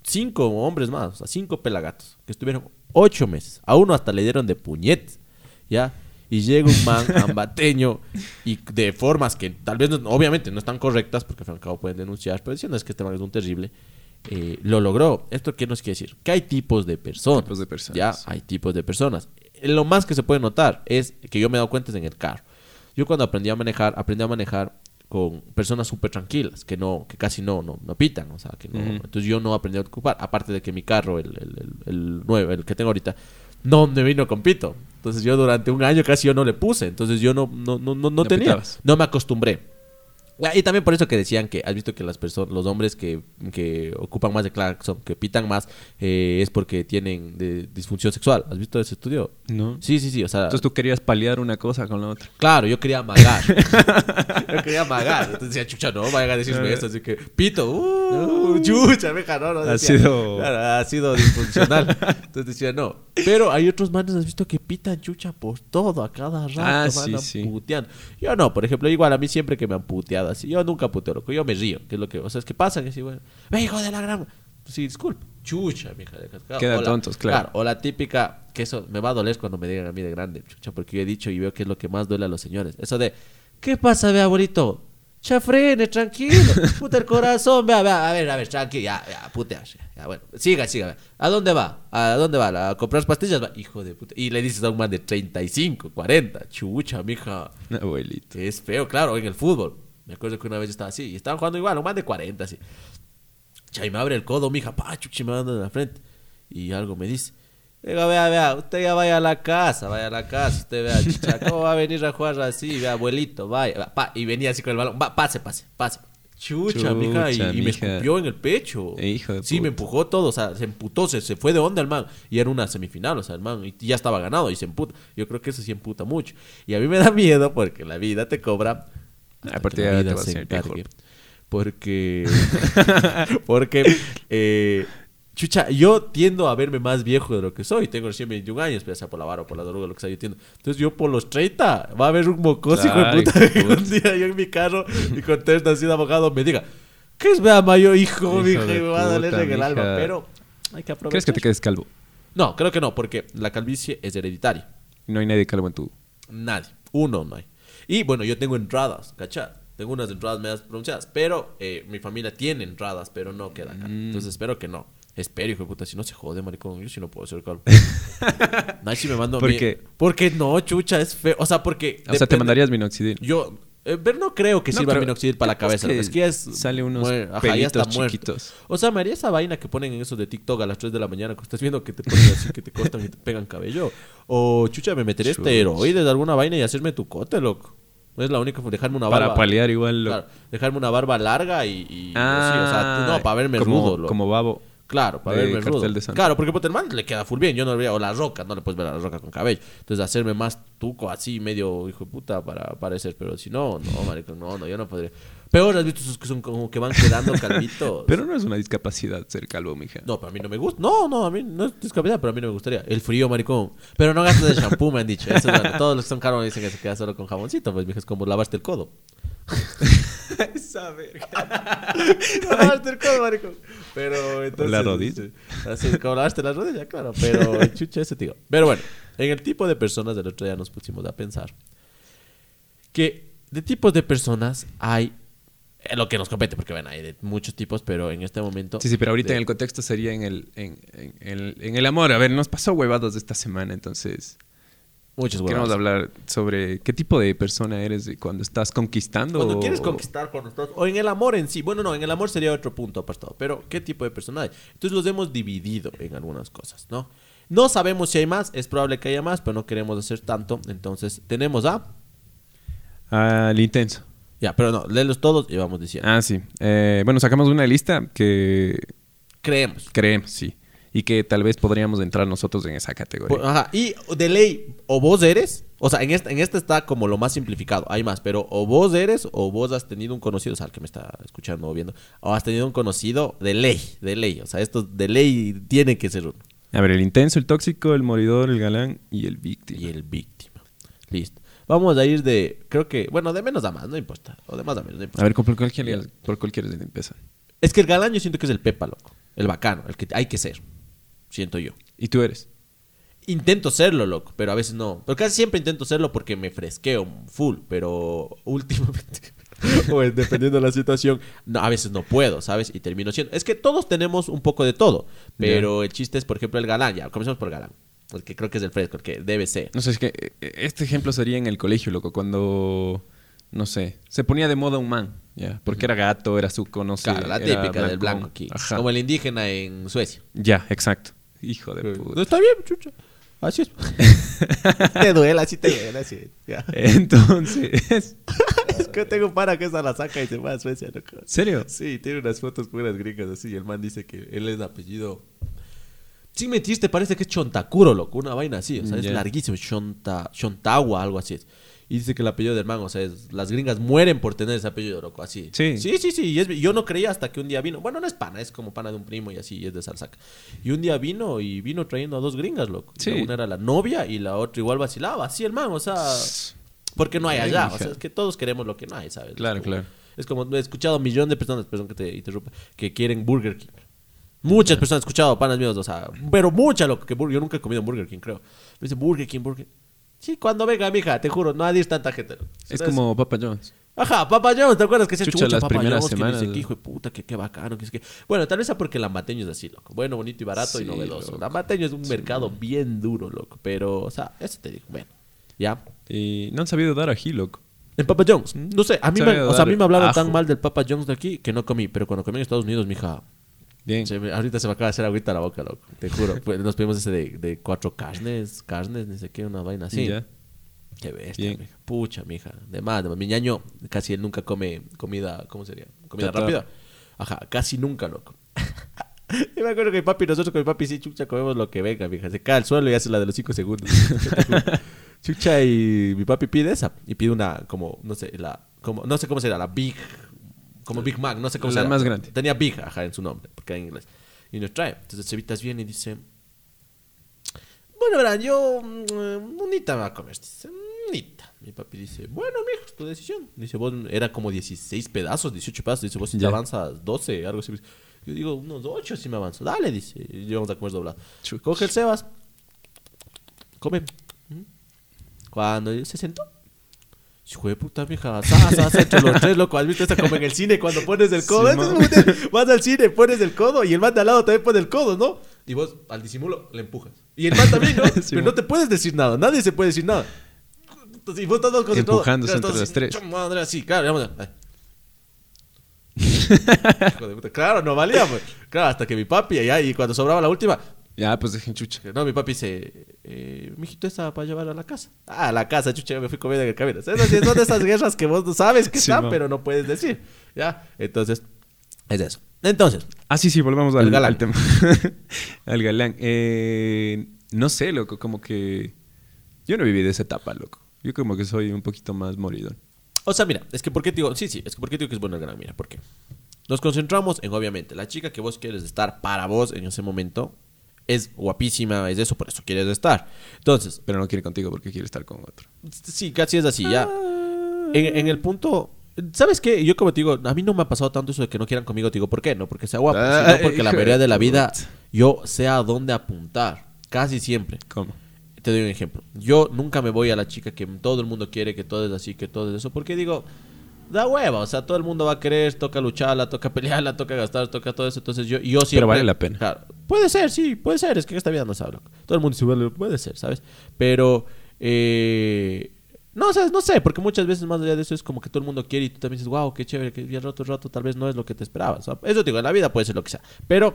S2: cinco hombres más, o sea, cinco pelagatos, que estuvieron ocho meses. A uno hasta le dieron de puñetes, ¿ya? Y llega un man ambateño y de formas que tal vez, no- obviamente, no están correctas, porque al fin y al cabo pueden denunciar, pero diciendo es que este man es un terrible. Eh, lo logró. ¿Esto qué nos quiere decir? Que hay tipos de personas.
S1: Tipos de personas.
S2: Ya, hay tipos de personas. Lo más que se puede notar es que yo me he dado cuenta es en el carro. Yo cuando aprendí a manejar, aprendí a manejar con personas súper tranquilas, que no, que casi no, no, no pitan, o sea, que no, entonces yo no aprendí a ocupar, aparte de que mi carro, el, el, el, nuevo, el que tengo ahorita, no me vino con pito. Entonces yo durante un año casi yo no le puse, entonces yo no, no, no, no, no
S1: No
S2: tenía,
S1: pitabas.
S2: no me acostumbré. Y también por eso que decían que, has visto que las personas, los hombres que, que ocupan más de claxon, que pitan más, eh, es porque tienen de- disfunción sexual. ¿Has visto ese estudio?
S1: ¿No?
S2: Sí, sí, sí. O sea,
S1: Entonces tú querías paliar una cosa con la otra.
S2: claro, yo quería amagar. yo quería amagar. Entonces decía, chucha, no, vayan a decirme eso. Así que, pito, uh, chucha, meja, no, no.
S1: Ha
S2: decía,
S1: sido-
S2: claro, ha sido disfuncional. Entonces decía, no. Pero hay otros manes, has visto que pitan chucha por todo, a cada rato,
S1: Ah, sí, sí.
S2: puteando. Yo no, por ejemplo, igual a mí siempre que me han puteado así, yo nunca puteo, loco, yo me río, que es lo que, o sea, es que pasan y así, bueno, ve hijo de la gran, sí, disculpa, chucha, mi hija de cascada.
S1: Quedan tontos, claro.
S2: O la típica, que eso me va a doler cuando me digan a mí de grande, chucha, porque yo he dicho y veo que es lo que más duele a los señores, eso de, ¿qué pasa, ve abuelito? Chafrene, tranquilo, puta el corazón, vea, vea, a ver, a ver, tranquilo, ya, ya, putea, ya, bueno, siga, siga, vea. ¿a dónde va? ¿A dónde va? ¿A comprar pastillas? Va, hijo de puta, y le dices a un man de 35, 40, chucha, mija,
S1: Abuelito.
S2: es feo, claro, en el fútbol. Me acuerdo que una vez yo estaba así y estaban jugando igual, un man de 40, así. Cha, y me abre el codo, mija, pa, chuchi, me manda en la frente. Y algo me dice. Venga, vea, vea, usted ya vaya a la casa, vaya a la casa, usted vea, chicha, ¿cómo va a venir a jugar así? Vea, abuelito, vaya, va, pa, y venía así con el balón, va, pase, pase, pase. Chucha, mija, y,
S1: Chucha,
S2: y me
S1: mija.
S2: escupió en el pecho.
S1: Hijo de
S2: sí, me
S1: puta.
S2: empujó todo, o sea, se emputó, se, se fue de onda el man. Y era una semifinal, o sea, el man y ya estaba ganado y se emputa. Yo creo que eso sí emputa mucho. Y a mí me da miedo porque la vida te cobra.
S1: A partir de
S2: la
S1: ahora
S2: vida
S1: te vas a hacer
S2: encargue. Porque. porque. eh, chucha, yo tiendo a verme más viejo de lo que soy. Tengo recién 21 años, ya sea por la vara o por la droga, lo que sea, yo tiendo. Entonces, yo por los 30 va a haber un mocoso hijo de puta. que un día yo en mi carro y con test así de abogado me diga. ¿Qué es vea mayo hijo,
S1: Hijo
S2: mija? me va a doler en el alma. Pero hay que aprovechar.
S1: ¿Crees que te quedes calvo?
S2: No, creo que no, porque la calvicie es hereditaria.
S1: No hay nadie calvo en tu...
S2: Nadie. Uno no hay. Y bueno, yo tengo entradas, ¿cachai? Tengo unas entradas medias pronunciadas, pero eh, mi familia tiene entradas, pero no queda acá.
S1: Mm.
S2: Entonces espero que no. Espero, hijo de puta, si no se jode, maricón. Yo sí no puedo ser calvo. Sí me manda a
S1: ¿Por
S2: mí-
S1: qué?
S2: Porque no, chucha, es feo. O sea, porque.
S1: O sea, te mandarías minoxidil.
S2: Yo. Eh, pero no creo que
S1: No,
S2: sirva minoxidil para la cabeza. es que es.
S1: sale unos
S2: muer- ajá, está
S1: chiquitos.
S2: O sea, me haría esa vaina que ponen en eso de TikTok a las 3 de la mañana, que estás viendo que te ponen así, que te cortan y te pegan cabello. O, chucha, me metería
S1: Chuch.
S2: esteroides de alguna vaina y hacerme tu cote, loco. Es la única, dejarme una
S1: Para
S2: barba.
S1: paliar igual lo...
S2: Claro, dejarme una barba larga y. y
S1: Ah,
S2: así, o sea, no, para verme
S1: como,
S2: rudo, loco.
S1: Como babo.
S2: Claro, para verme rudo.
S1: de.
S2: Claro, porque puta, el man le queda full bien. Yo no le veía, o la roca, no le puedes ver a la roca con cabello. Entonces, hacerme más tuco así, medio hijo de puta, para parecer. Pero si no, no, marico, no, no, yo no podría. Peor, has visto esos que son como que van quedando calvitos.
S1: Pero no es una discapacidad ser calvo, mija.
S2: No, pero a mí no me gusta. No, no, a mí no es discapacidad, pero a mí no me gustaría. El frío, maricón. Pero no gastes de shampoo, me han dicho. Eso es bueno. Todos los que son caros dicen que se queda solo con jaboncito. Pues, mija, es como lavarte el codo.
S1: Esa verga.
S2: lavarte el codo, maricón. Pero entonces.
S1: La rodilla.
S2: Así, como lavaste la rodilla, claro. Pero chucha ese tío. Pero bueno, en el tipo de personas del otro día nos pusimos a pensar que de tipos de personas hay lo que nos compete, porque bueno, hay de muchos tipos, pero en este momento.
S1: Sí, sí, pero ahorita
S2: de-
S1: en el contexto sería en el, en, en- en el, en el amor. A ver, nos pasó huevados esta semana, entonces
S2: Muchos
S1: queremos hablar sobre qué tipo de persona eres cuando estás conquistando.
S2: Cuando
S1: o-
S2: quieres conquistar, cuando estás... O en el amor en sí. Bueno, no, en el amor sería otro punto apartado. Pero, ¿qué tipo de persona hay? Entonces los hemos dividido en algunas cosas, ¿no? No sabemos si hay más. Es probable que haya más, pero no queremos hacer tanto. Entonces, tenemos a...
S1: Al intenso.
S2: Ya, pero no, léelos todos y vamos diciendo.
S1: Ah, sí. Eh, bueno, sacamos una lista que
S2: Creemos.
S1: creemos, sí. Y que tal vez podríamos entrar nosotros en esa categoría.
S2: Ajá. Y de ley, o vos eres... O sea, en esta, en esta está como lo más simplificado. Hay más, pero o vos eres o vos has tenido un conocido, o sea, el que me está escuchando o viendo, o has tenido un conocido de ley, de ley. O sea, esto de ley tiene que ser uno.
S1: A ver, el intenso, el tóxico, el moridor, el galán y el víctima.
S2: y el víctima. Listo. Vamos a ir de, creo que, bueno, de menos a más, no importa. O de más a menos, no importa.
S1: A ver, ¿por cuál quieres, por cuál quieres empezar?
S2: Es que el galán yo siento que es el pepa, loco. El bacano, el que hay que ser. Siento yo.
S1: ¿Y tú eres?
S2: Intento serlo, loco, pero a veces no. Pero casi siempre intento serlo porque me fresqueo full, pero últimamente, o es dependiendo de la situación, no, a veces no puedo, ¿sabes? Y termino siendo. Es que todos tenemos un poco de todo, pero el chiste es, por ejemplo, el galán. Ya, comencemos por galán. El que creo que es el fresco, el que debe ser.
S1: No sé, es que eh, este ejemplo sería en el colegio, loco, cuando, no sé, se ponía de moda un man, ya, porque era gato, era suco, no sé.
S2: Claro, la típica del blanco aquí.
S1: Ajá.
S2: Como el indígena en Suecia.
S1: Ya, exacto. Hijo de
S2: No
S1: puta.
S2: está bien, chucha. Así es. te duele, así te duele, así. Ya.
S1: Entonces,
S2: que tengo para que esa la saca y se va a Suecia, loco.
S1: ¿Serio?
S2: Sí, tiene unas fotos unas gringas así. Y el man dice que él es de apellido. Sí, metiste, parece que es Chontacuro, loco. Una vaina así. O sea, es larguísimo. Chonta, Chontagua, algo así es. Y dice que el apellido del man, o sea, es- las gringas mueren por tener ese apellido, loco, así.
S1: Sí.
S2: Sí, sí, sí. Y es- yo no creía hasta que un día vino. Bueno, no es pana, es como pana de un primo y así, y es de Salsaca. Y un día vino y vino trayendo a dos gringas, loco.
S1: Sí.
S2: Una era la novia y la otra igual vacilaba. Así el man, o sea. Porque no hay
S1: Ay,
S2: allá. O sea, es que todos queremos lo que no hay, ¿sabes?
S1: Claro,
S2: Es como-
S1: claro.
S2: Es como he escuchado a un millón de personas, perdón que te interrumpa, que quieren Burger King. Muchas personas he escuchado, panas míos, o sea, pero mucha lo que Burger, yo nunca he comido Burger King, creo. Me dice Burger King, Burger Sí, cuando venga, mija, te juro, no hay tanta gente.
S1: Es como Papa John's.
S2: Ajá, Papa John's, ¿te acuerdas que se
S1: Chucha,
S2: chucha,
S1: las
S2: Papa
S1: primeras
S2: que
S1: semanas,
S2: hijo de puta, que qué bacano, que es que... Bueno, tal vez sea porque el amateño es así, loco. Bueno, bonito y barato y novedoso.
S1: loco.
S2: Es un mercado bien duro, loco. Pero, o sea, eso te digo, bueno, ya.
S1: Y no han sabido dar ají, loco.
S2: En Papa John's. No sé, a mí, me, o sea, a mí me hablaron
S1: ajo.
S2: tan mal del Papa John's de aquí que no comí. Pero cuando comí en Estados Unidos, mija,
S1: Bien.
S2: ahorita se me acaba de hacer agüita la boca, loco. Te juro. Pues, nos pedimos ese de, de cuatro carnes, carnes, ni sé qué, una vaina así.
S1: Ya.
S2: Qué bestia,
S1: Bien.
S2: mija. Pucha, mija. De más, de más. Mi ñaño casi él nunca come comida, ¿cómo sería? Comida rápida. Ajá, casi nunca, loco. y me acuerdo que mi papi, nosotros con mi papi sí, chucha, comemos lo que venga, mija. Se cae al suelo y hace la de los cinco segundos. chucha, y mi papi pide esa. Y pide una, como, no sé, la, como, no sé cómo será, la Big, como Big Mac, no sé cómo
S1: La
S2: será.
S1: más grande.
S2: Tenía Big, ajá, en su nombre, porque era en inglés. Y nos trae. Entonces Cevitas viene y dice, bueno, verán, yo mm, unita me va a comer. Dice, unita. Mi papi dice, bueno, mijo, es tu decisión. Dice, vos, era como 16 pedazos, 18 pedazos. Dice, vos si te
S1: Ya.
S2: avanzas 12, algo así. Yo digo, unos 8 si me avanzo. Dale, dice. Y vamos a comer doblado.
S1: Chuch.
S2: Coge el Sebas. Come. ¿Mm? Cuando se sentó. Hijo de puta, mija. Hecho los tres, loco. ¿Has visto esta como en el cine cuando pones el codo?
S1: Sí,
S2: vas al cine, pones el codo y el man de al lado también pone el codo, ¿no? Y vos al disimulo le empujas. Y el man también, ¿no?
S1: Sí,
S2: Pero no te puedes decir nada. Nadie se puede decir nada. Y vos estás todos concentrados.
S1: Empujándose
S2: Claro,
S1: entre los tres.
S2: así, "Chum, Madre, así, claro, vamos a... Hijo de puta. Claro, no valía, pues. Claro, hasta que mi papi, allá, y cuando sobraba la última,
S1: Ya, pues dejen chucha.
S2: no, mi papi dice, eh, mijito, esa para llevar a la casa. Ah, a la casa, chucha, me fui comiendo en el camino. Esas sí son de esas guerras que vos no sabes que
S1: Sí,
S2: están, pero no puedes decir. Ya, entonces, es eso. Entonces,
S1: Ah, sí, sí, volvamos al,
S2: galán.
S1: tema. al galán. Eh, no sé, loco, como que... Yo no viví de esa etapa, loco. Yo como que soy un poquito más moridón.
S2: o sea, mira, es que ¿por qué te digo? Sí, sí, es que ¿por qué te digo que es bueno el gran? Mira, ¿por qué? Nos concentramos en, obviamente, la chica que vos quieres estar para vos en ese momento es guapísima, es eso, por eso quieres estar. Entonces,
S1: Pero no quiere contigo porque quiere estar con otro.
S2: Sí, casi es así, ya. En, en el punto. ¿Sabes qué? Yo, como te digo, a mí no me ha pasado tanto eso de que no quieran conmigo. Te digo, ¿por qué? No porque sea guapo,
S1: Ah,
S2: sino porque la mayoría
S1: de
S2: la vida yo sé a dónde apuntar. Casi siempre.
S1: ¿Cómo?
S2: Te doy un ejemplo. Yo nunca me voy a la chica que todo el mundo quiere, que todo es así, que todo es eso. Porque digo, da hueva. O sea, todo el mundo va a querer, toca lucharla, toca pelearla, toca gastar, toca todo eso. Entonces yo, yo siempre.
S1: vale la pena.
S2: Claro, puede ser, sí, puede ser. Es que esta vida no se habla. Todo el mundo dice, vale, puede ser, ¿sabes? Pero, eh, no, ¿sabes? No sé, porque muchas veces más allá de eso es como que todo el mundo quiere y tú también dices, wow, qué chévere, que ya rato, rato, tal vez no es lo que te esperabas. O sea, eso te digo, en la vida puede ser lo que sea. Pero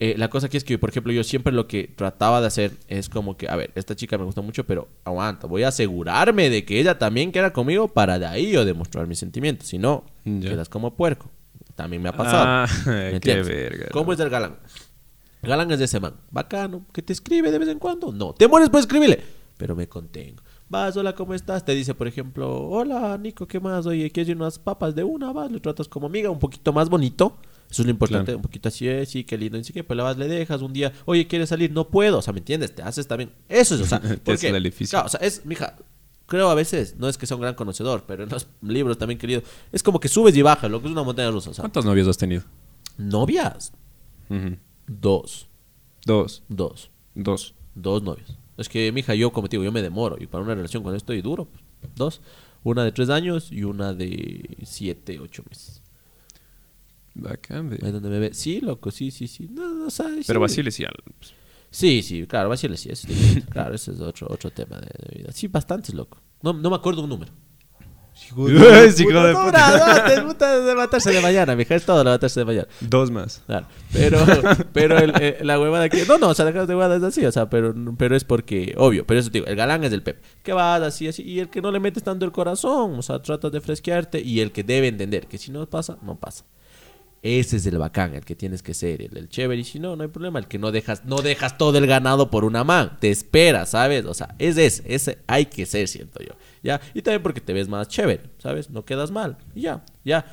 S2: eh, la cosa aquí es que, por ejemplo, yo siempre lo que trataba de hacer es como que, a ver, esta chica me gusta mucho, pero aguanta, voy a asegurarme de que ella también quiera conmigo para de ahí yo demostrar mis sentimientos. Si no, quedas como puerco. También me ha pasado.
S1: Ah,
S2: ¿Me
S1: qué verga.
S2: ¿Cómo es el galán? El galán es de ese man. Bacano. ¿Que te escribe de vez en cuando? No. ¿Te mueres por escribirle? Pero me contengo. Vas, hola, ¿cómo estás? Te dice, por ejemplo, hola, Nico, ¿qué más? Oye, ¿quieres unas papas de una? Vas, le tratas como amiga, un poquito más bonito. Eso es lo importante,
S1: Claro.
S2: un poquito así, eh, sí, qué lindo, así que pues la vas, le dejas un día, oye, ¿quieres salir? No puedo, o sea, ¿me entiendes? Te haces también, eso es, o sea,
S1: Te
S2: ¿por
S1: haces
S2: qué?
S1: el difícil.
S2: Claro, o sea, es, mija, creo a veces, no es que sea un gran conocedor, pero en los libros también querido, es como que subes y bajas, lo que es una montaña rusa, o sea,
S1: ¿Cuántos novios has tenido?
S2: novias, dos,
S1: Dos.
S2: dos,
S1: Dos.
S2: dos novios. Es que, mija, yo, como te digo, yo me demoro. Y para una relación cuando estoy duro, pues, dos. Una de tres años y una de siete, ocho meses.
S1: Bacán, ve.
S2: Ahí donde me ve. Sí, loco, sí, sí, sí. No, no, o sea, sí.
S1: Pero Basile sí. al-
S2: Sí, sí, claro, Basile sí. Eso es diferente. claro, ese es otro, otro tema de, de vida. Sí, bastantes, loco. No, no me acuerdo un número. Hijo
S1: Es hijo de
S2: no,
S1: puta.
S2: no, no, te puta de levantarse de mañana, mija. Es todo levantarse de mañana.
S1: Dos más.
S2: Claro. Pero, pero el- eh, la huevada que. No, no, o sea, de huevada es así, o sea, pero, pero es porque. Obvio, pero eso te digo, el galán es del Pep. Que vas así, así. Y el que no le metes tanto el corazón, o sea, tratas de fresquearte. Y el que debe entender que si no pasa, no pasa. Ese es el bacán, el que tienes que ser, el, el chévere. Y si no, no hay problema. El que no dejas, no dejas todo el ganado por una man. Te espera, ¿sabes? O sea, es ese, ese hay que ser, siento yo. ¿Ya? Y también porque te ves más chévere, ¿sabes? No quedas mal. Y ya, ya.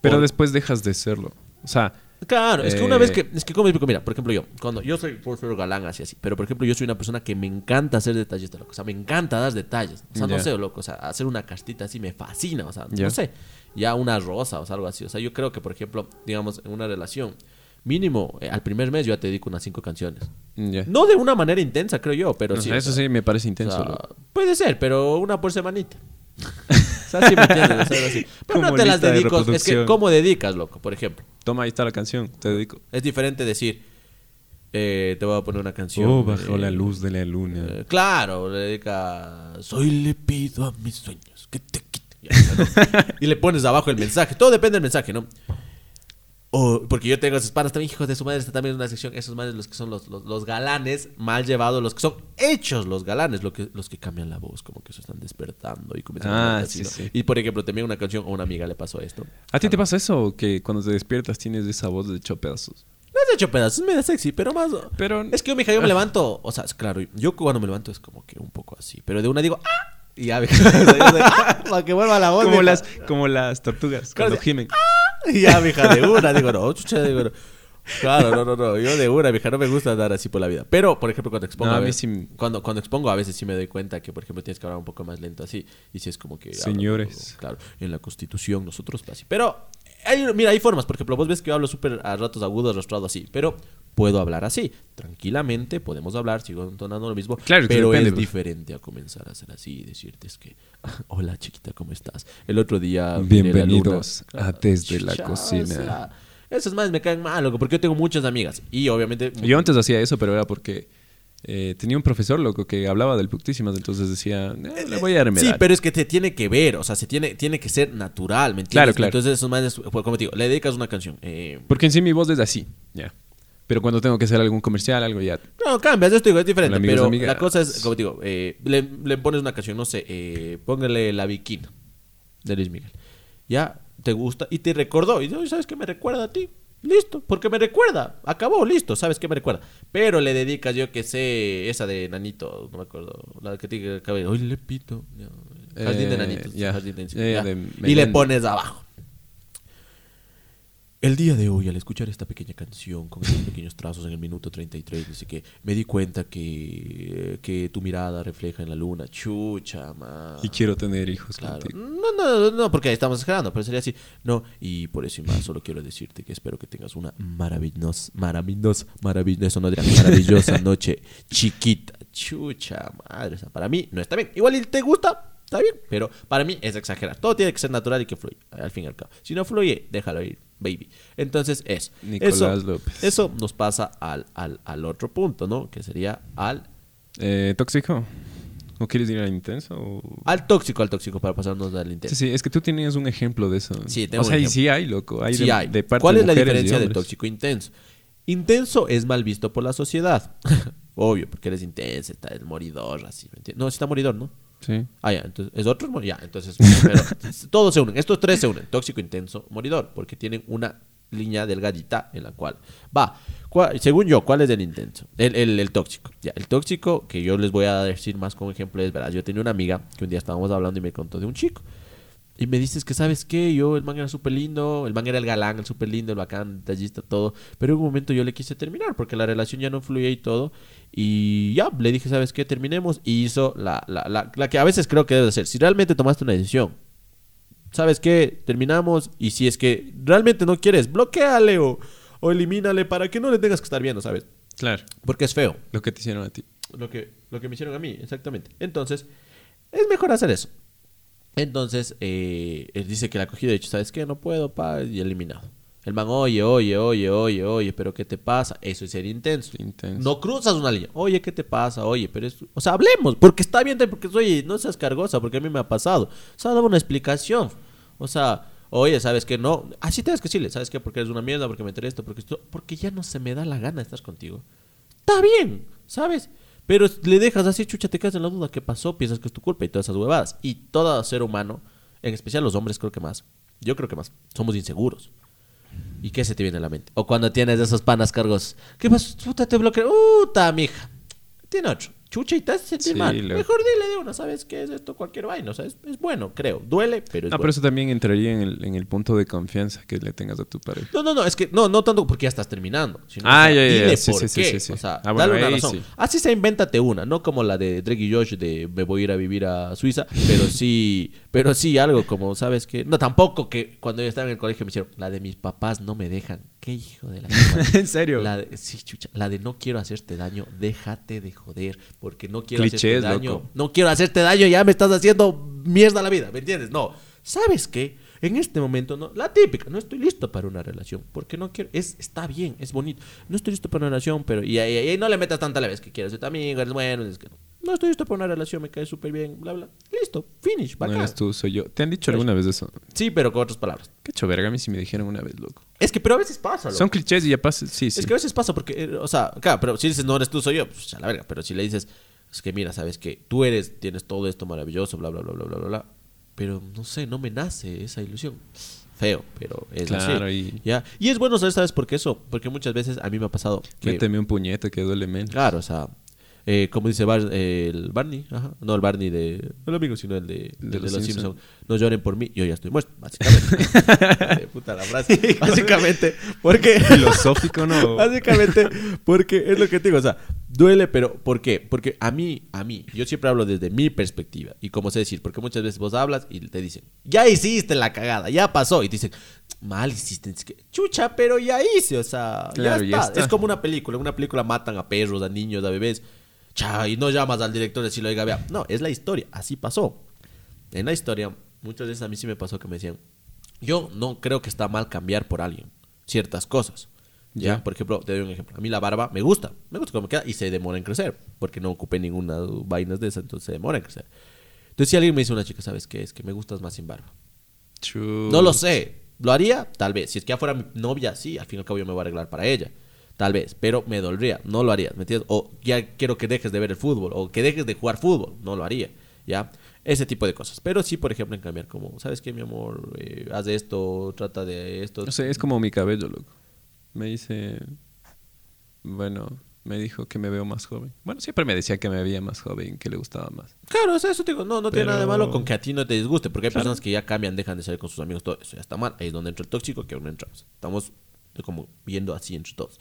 S1: Pero después dejas de serlo. O sea,
S2: Claro, es que una
S1: Eh,
S2: vez que, es que como explico, mira, por ejemplo yo, cuando yo soy por galán así así, pero por ejemplo yo soy una persona que me encanta hacer detallista, loco, o sea, me encanta dar detalles, o sea, no sé, loco, o sea, hacer una castita así me fascina, o sea, no sé, ya una rosa o sea, algo así, o sea, yo creo que por ejemplo, digamos, en una relación, mínimo, eh, al primer mes yo ya te dedico unas cinco canciones, no de una manera intensa, creo yo, pero sí.
S1: sea,
S2: o
S1: eso
S2: sea,
S1: sí me parece
S2: o
S1: intenso.
S2: sea, puede ser, pero una por semanita. o sea, sí me entiendes, o sea, algo así. Pero no te las
S1: lista de
S2: dedico, es que. ¿cómo dedicas, loco? Por ejemplo.
S1: Toma, ahí está la canción. Te dedico.
S2: Es diferente decir, eh, te voy a poner una canción.
S1: Oh, bajo
S2: eh,
S1: la luz de la luna.
S2: eh, claro, le dedica, soy le pido a mis sueños que te quite. Ya, ¿no? y le pones abajo el mensaje. Todo depende del mensaje, ¿no? Porque yo tengo esos panas también, hijos de su madre, está también en una sección, esos manes los que son los, los, los galanes, mal llevados, los que son hechos los galanes, lo que, los que cambian la voz, como que se están despertando y comienzan a
S1: Ah,
S2: así,
S1: sí, sí.
S2: Y por ejemplo, también una canción, a una amiga le pasó esto.
S1: ¿A ti te pasa eso? Que cuando te despiertas tienes esa voz de hecho pedazos.
S2: No es hecho pedazos, es medio sexy, pero más.
S1: Pero-
S2: Es que yo, mija, yo me levanto. O sea, es claro, yo cuando me levanto es como que un poco así. Pero de una digo, ¡ah! Y ya, de, ¡ah! Para que vuelva la voz.
S1: Como
S2: mija.
S1: las, como las tortugas cuando gimen.
S2: Y ya, mija, de una. Digo, no, chucha, digo, no. Claro, no, no, no. Yo de una, mija, no me gusta andar así por la vida. Pero, por ejemplo, cuando expongo.
S1: No, a
S2: a
S1: mí
S2: veces,
S1: sí-
S2: cuando, cuando expongo, a veces sí me doy cuenta que, por ejemplo, tienes que hablar un poco más lento así. Y si es como que.
S1: Señores.
S2: Claro, en la constitución nosotros así. Pero, hay, mira, hay formas. Por ejemplo, vos ves que yo hablo súper a ratos agudos, arrastrado así. Pero puedo hablar así. Tranquilamente podemos hablar, sigo entonando lo mismo.
S1: Claro,
S2: pero
S1: depende,
S2: es
S1: pues.
S2: diferente a comenzar a hacer así y decirte es que. Hola, chiquita, ¿cómo estás? El otro día.
S1: Bienvenidos a Desde la Cocina.
S2: esas más me caen mal, loco, porque yo tengo muchas amigas. Y obviamente.
S1: Yo antes hacía eso, pero era porque eh, tenía un profesor loco que hablaba del putísimas, entonces decía, eh, le voy a.
S2: Sí, pero es que te tiene que ver, o sea, se tiene, tiene que ser natural, ¿me entiendes?
S1: Claro, claro.
S2: Entonces, esos manes, pues, como te digo, le dedicas una canción. Eh,
S1: Porque en sí mi voz es así, ya. Pero cuando tengo que hacer algún comercial, algo ya.
S2: no, cambias, esto digo, es diferente.
S1: Amigos,
S2: pero
S1: amigas.
S2: la cosa es, como te digo, eh, le, le pones una canción, no sé, eh, póngale La Bikina de Luis Miguel. Ya, te gusta y te recordó. Y dices, ¿sabes qué me recuerda a ti? Listo, porque me recuerda. Acabó, listo, ¿sabes qué me recuerda? Pero le dedicas, yo que sé, esa de Nanito, no me acuerdo, la que tiene cabello. Hoy le pito. Jardín de
S1: Eh,
S2: Nanitos. Jardín de,
S1: de
S2: y le pones abajo. El día de hoy, al escuchar esta pequeña canción con estos pequeños trazos en el minuto 33, dice que me di cuenta que, que tu mirada refleja en la luna. Chucha, man.
S1: Y quiero tener hijos
S2: Claro.
S1: contigo.
S2: No, no, no, porque ahí estamos exagerando, pero sería así. No, y por eso y más, solo quiero decirte que espero que tengas una maravillosa, maravillosa, maravillosa, eso no dirá, maravillosa noche chiquita. Chucha, madre, o sea, para mí no está bien. Igual y te gusta, está bien, pero para mí es exagerar. Todo tiene que ser natural y que fluya, al fin y al cabo. Si no fluye, déjalo ir, baby. Entonces, eso.
S1: Nicolás
S2: eso,
S1: López.
S2: Eso nos pasa al, al, al otro punto, ¿no? Que sería al
S1: Eh, ¿Tóxico? ¿O quieres ir al intenso? o-
S2: al tóxico, al tóxico, para pasarnos al intenso.
S1: sí, es que tú tenías un ejemplo de eso.
S2: Sí, tengo
S1: O sea,
S2: un
S1: y sí hay, loco. Hay
S2: Sí
S1: de,
S2: hay.
S1: de parte
S2: ¿Cuál
S1: de
S2: es la diferencia de tóxico e intenso? Intenso es mal visto por la sociedad. Obvio, porque eres intenso, está el moridor, así. ¿me entiendes? No, está moridor, ¿no?
S1: Sí.
S2: Ah, ya, entonces, ¿es otro? Ya, entonces, todos se unen. Estos tres se unen, tóxico, intenso, moridor, porque tienen una línea delgadita en la cual va. ¿Cuál- según yo, ¿cuál es el intenso? El, el, tóxico. Ya, el tóxico, que yo les voy a decir más como ejemplo, es verdad. Yo tenía una amiga que un día estábamos hablando y me contó de un chico. Y me dices que, ¿sabes qué? Yo, el man era súper lindo, el man era el galán, el súper lindo, el bacán, detallista, todo. Pero en un momento yo le quise terminar porque la relación ya no fluía y todo. Y ya, le dije, ¿sabes qué? Terminemos. Y hizo la, la, la, la que a veces creo que debe hacer. Si realmente tomaste una decisión, ¿sabes qué? Terminamos. Y si es que realmente no quieres, bloqueale o, o elimínale para que no le tengas que estar viendo, ¿sabes?
S1: Claro.
S2: Porque es feo.
S1: Lo que te hicieron a ti.
S2: Lo que, lo que me hicieron a mí, exactamente. Entonces, es mejor hacer eso. Entonces, eh, él dice que la acogida ha dicho, ¿sabes qué? No puedo, pa, y eliminado. El man, oye, oye, oye, oye, oye, pero ¿qué te pasa? Eso es ser intenso.
S1: Intenso.
S2: No cruzas una línea. Oye, ¿qué te pasa? Oye, pero es... O sea, hablemos, porque está bien, porque oye, no seas cargosa, porque a mí me ha pasado. O sea, dame una explicación. O sea, oye, ¿sabes qué? No, así tienes que decirle, ¿sabes qué? Porque eres una mierda, porque me enteré esto, porque esto... Porque ya no se me da la gana de estar contigo. Está bien, ¿sabes? Pero le dejas así, chucha, te quedas en la duda. ¿Qué pasó? Piensas que es tu culpa y todas esas huevadas. Y todo ser humano, en especial los hombres, creo que más. Yo creo que más. Somos inseguros. ¿Y qué se te viene a la mente? O cuando tienes esos panas cargos. ¿Qué pasó? Puta, te bloqueé. Puta, mija. Tiene otro. Chucha y te hace sentir
S1: Sí,
S2: mal. Mejor dile de una, ¿sabes qué es esto? Cualquier vaina. O sea, es, es bueno, creo. Duele, pero es
S1: No, pero eso también entraría en el, en el punto de confianza que le tengas a tu pareja.
S2: No, no, no, es que no, no tanto porque ya estás terminando. Sino,
S1: Ah, ya, ya, Sí,
S2: por
S1: sí, sí,
S2: qué.
S1: sí, sí.
S2: O sea,
S1: Ah, bueno,
S2: dale una
S1: ahí
S2: razón.
S1: sí.
S2: Así se invéntate una, no como la de Drake y Josh de me voy a ir a vivir a Suiza, pero sí, pero sí algo como, ¿sabes qué? No, tampoco que cuando yo estaba en el colegio me hicieron, la de mis papás no me dejan. Qué hijo de la.
S1: ¿En serio?
S2: La de, sí, chucha, la de no quiero hacerte daño, déjate de joder, porque no quiero
S1: Clichés,
S2: hacerte daño.
S1: loco.
S2: No quiero hacerte daño, ya me estás haciendo mierda la vida, ¿me entiendes? No. ¿Sabes qué? En este momento, no, la típica, no estoy listo para una relación, porque no quiero, es, está bien, es bonito, no estoy listo para una relación, pero, y ahí no le metas tanta la vez que quieres ser tu amigo, eres bueno, es que no, no estoy listo para una relación, me cae súper bien, bla, bla, listo, finish,
S1: No
S2: bacán.
S1: eres tú, soy yo. ¿Te han dicho alguna vez eso?
S2: Sí, pero con otras palabras.
S1: Qué hecho verga, a mí sí me dijeron una vez, loco.
S2: Es que, pero a veces pasa, loco.
S1: Son clichés y ya pasa. Sí, sí.
S2: Es que a veces pasa porque, eh, o sea, claro, pero si dices no eres tú, soy yo, pues a la verga. Pero si le dices, es que mira, sabes que tú eres, tienes todo esto maravilloso, bla, bla, bla, bla, bla, bla, bla. Pero no sé, no me nace esa ilusión. Feo, pero es
S1: Claro,
S2: así.
S1: y-
S2: ¿ya? Y es bueno saber, ¿sabes por qué eso? Porque muchas veces a mí me ha pasado que,
S1: Méteme un puñete que duele menos.
S2: claro, o sea, eh, como dice Bar- eh, el Barney, ajá, no el Barney de, no el amigo, sino el de, el de,
S1: los
S2: los
S1: Simpson.
S2: No lloren por mí, yo ya estoy muerto, básicamente. De puta la frase. básicamente, porque...
S1: Filosófico, ¿no?
S2: Básicamente, porque es lo que te digo, o sea, duele, pero ¿por qué? Porque a mí, a mí, yo siempre hablo desde mi perspectiva y como sé decir, porque muchas veces vos hablas y te dicen, ya hiciste la cagada, ya pasó, y te dicen, mal hiciste, es que, chucha, pero ya hice, o sea,
S1: Claro,
S2: ya,
S1: ya
S2: está.
S1: está.
S2: Es como una película, en una película matan a perros, a niños, a bebés, cha, y no llamas al director y decirle, oiga, vea, no, es la historia, así pasó. En la historia, muchas veces a mí sí me pasó que me decían, yo no creo que está mal cambiar por alguien ciertas cosas. ¿Ya? Por ejemplo, te doy un ejemplo. A mí la barba me gusta. Me gusta cómo me queda y se demora en crecer. Porque no ocupé ninguna vainas de esas, entonces se demora en crecer. Entonces, si alguien me dice una chica, ¿sabes qué? Es que me gustas más sin barba. No lo sé. ¿Lo haría? Tal vez. Si es que ya fuera mi novia, sí. Al fin y al cabo yo me voy a arreglar para ella. Tal vez. Pero me dolería. No lo haría. ¿Me entiendes? O ya quiero que dejes de ver el fútbol. O que dejes de jugar fútbol. No lo haría. ¿Ya? Ese tipo de cosas. Pero sí, por ejemplo, en cambiar como, ¿sabes qué, mi amor? Eh, haz esto, trata de esto.
S1: No sé, es como mi cabello, loco. Me dice. Bueno, me dijo que me veo más joven. Bueno, siempre me decía que me veía más joven, que le gustaba más.
S2: Claro, o sea, eso te digo, no, no tiene nada de malo con que a ti no te disguste, porque hay
S1: Claro.
S2: personas que ya cambian, dejan de salir con sus amigos, todo eso ya está mal. Ahí es donde entra el tóxico, que aún no entramos. Estamos como viendo así entre todos.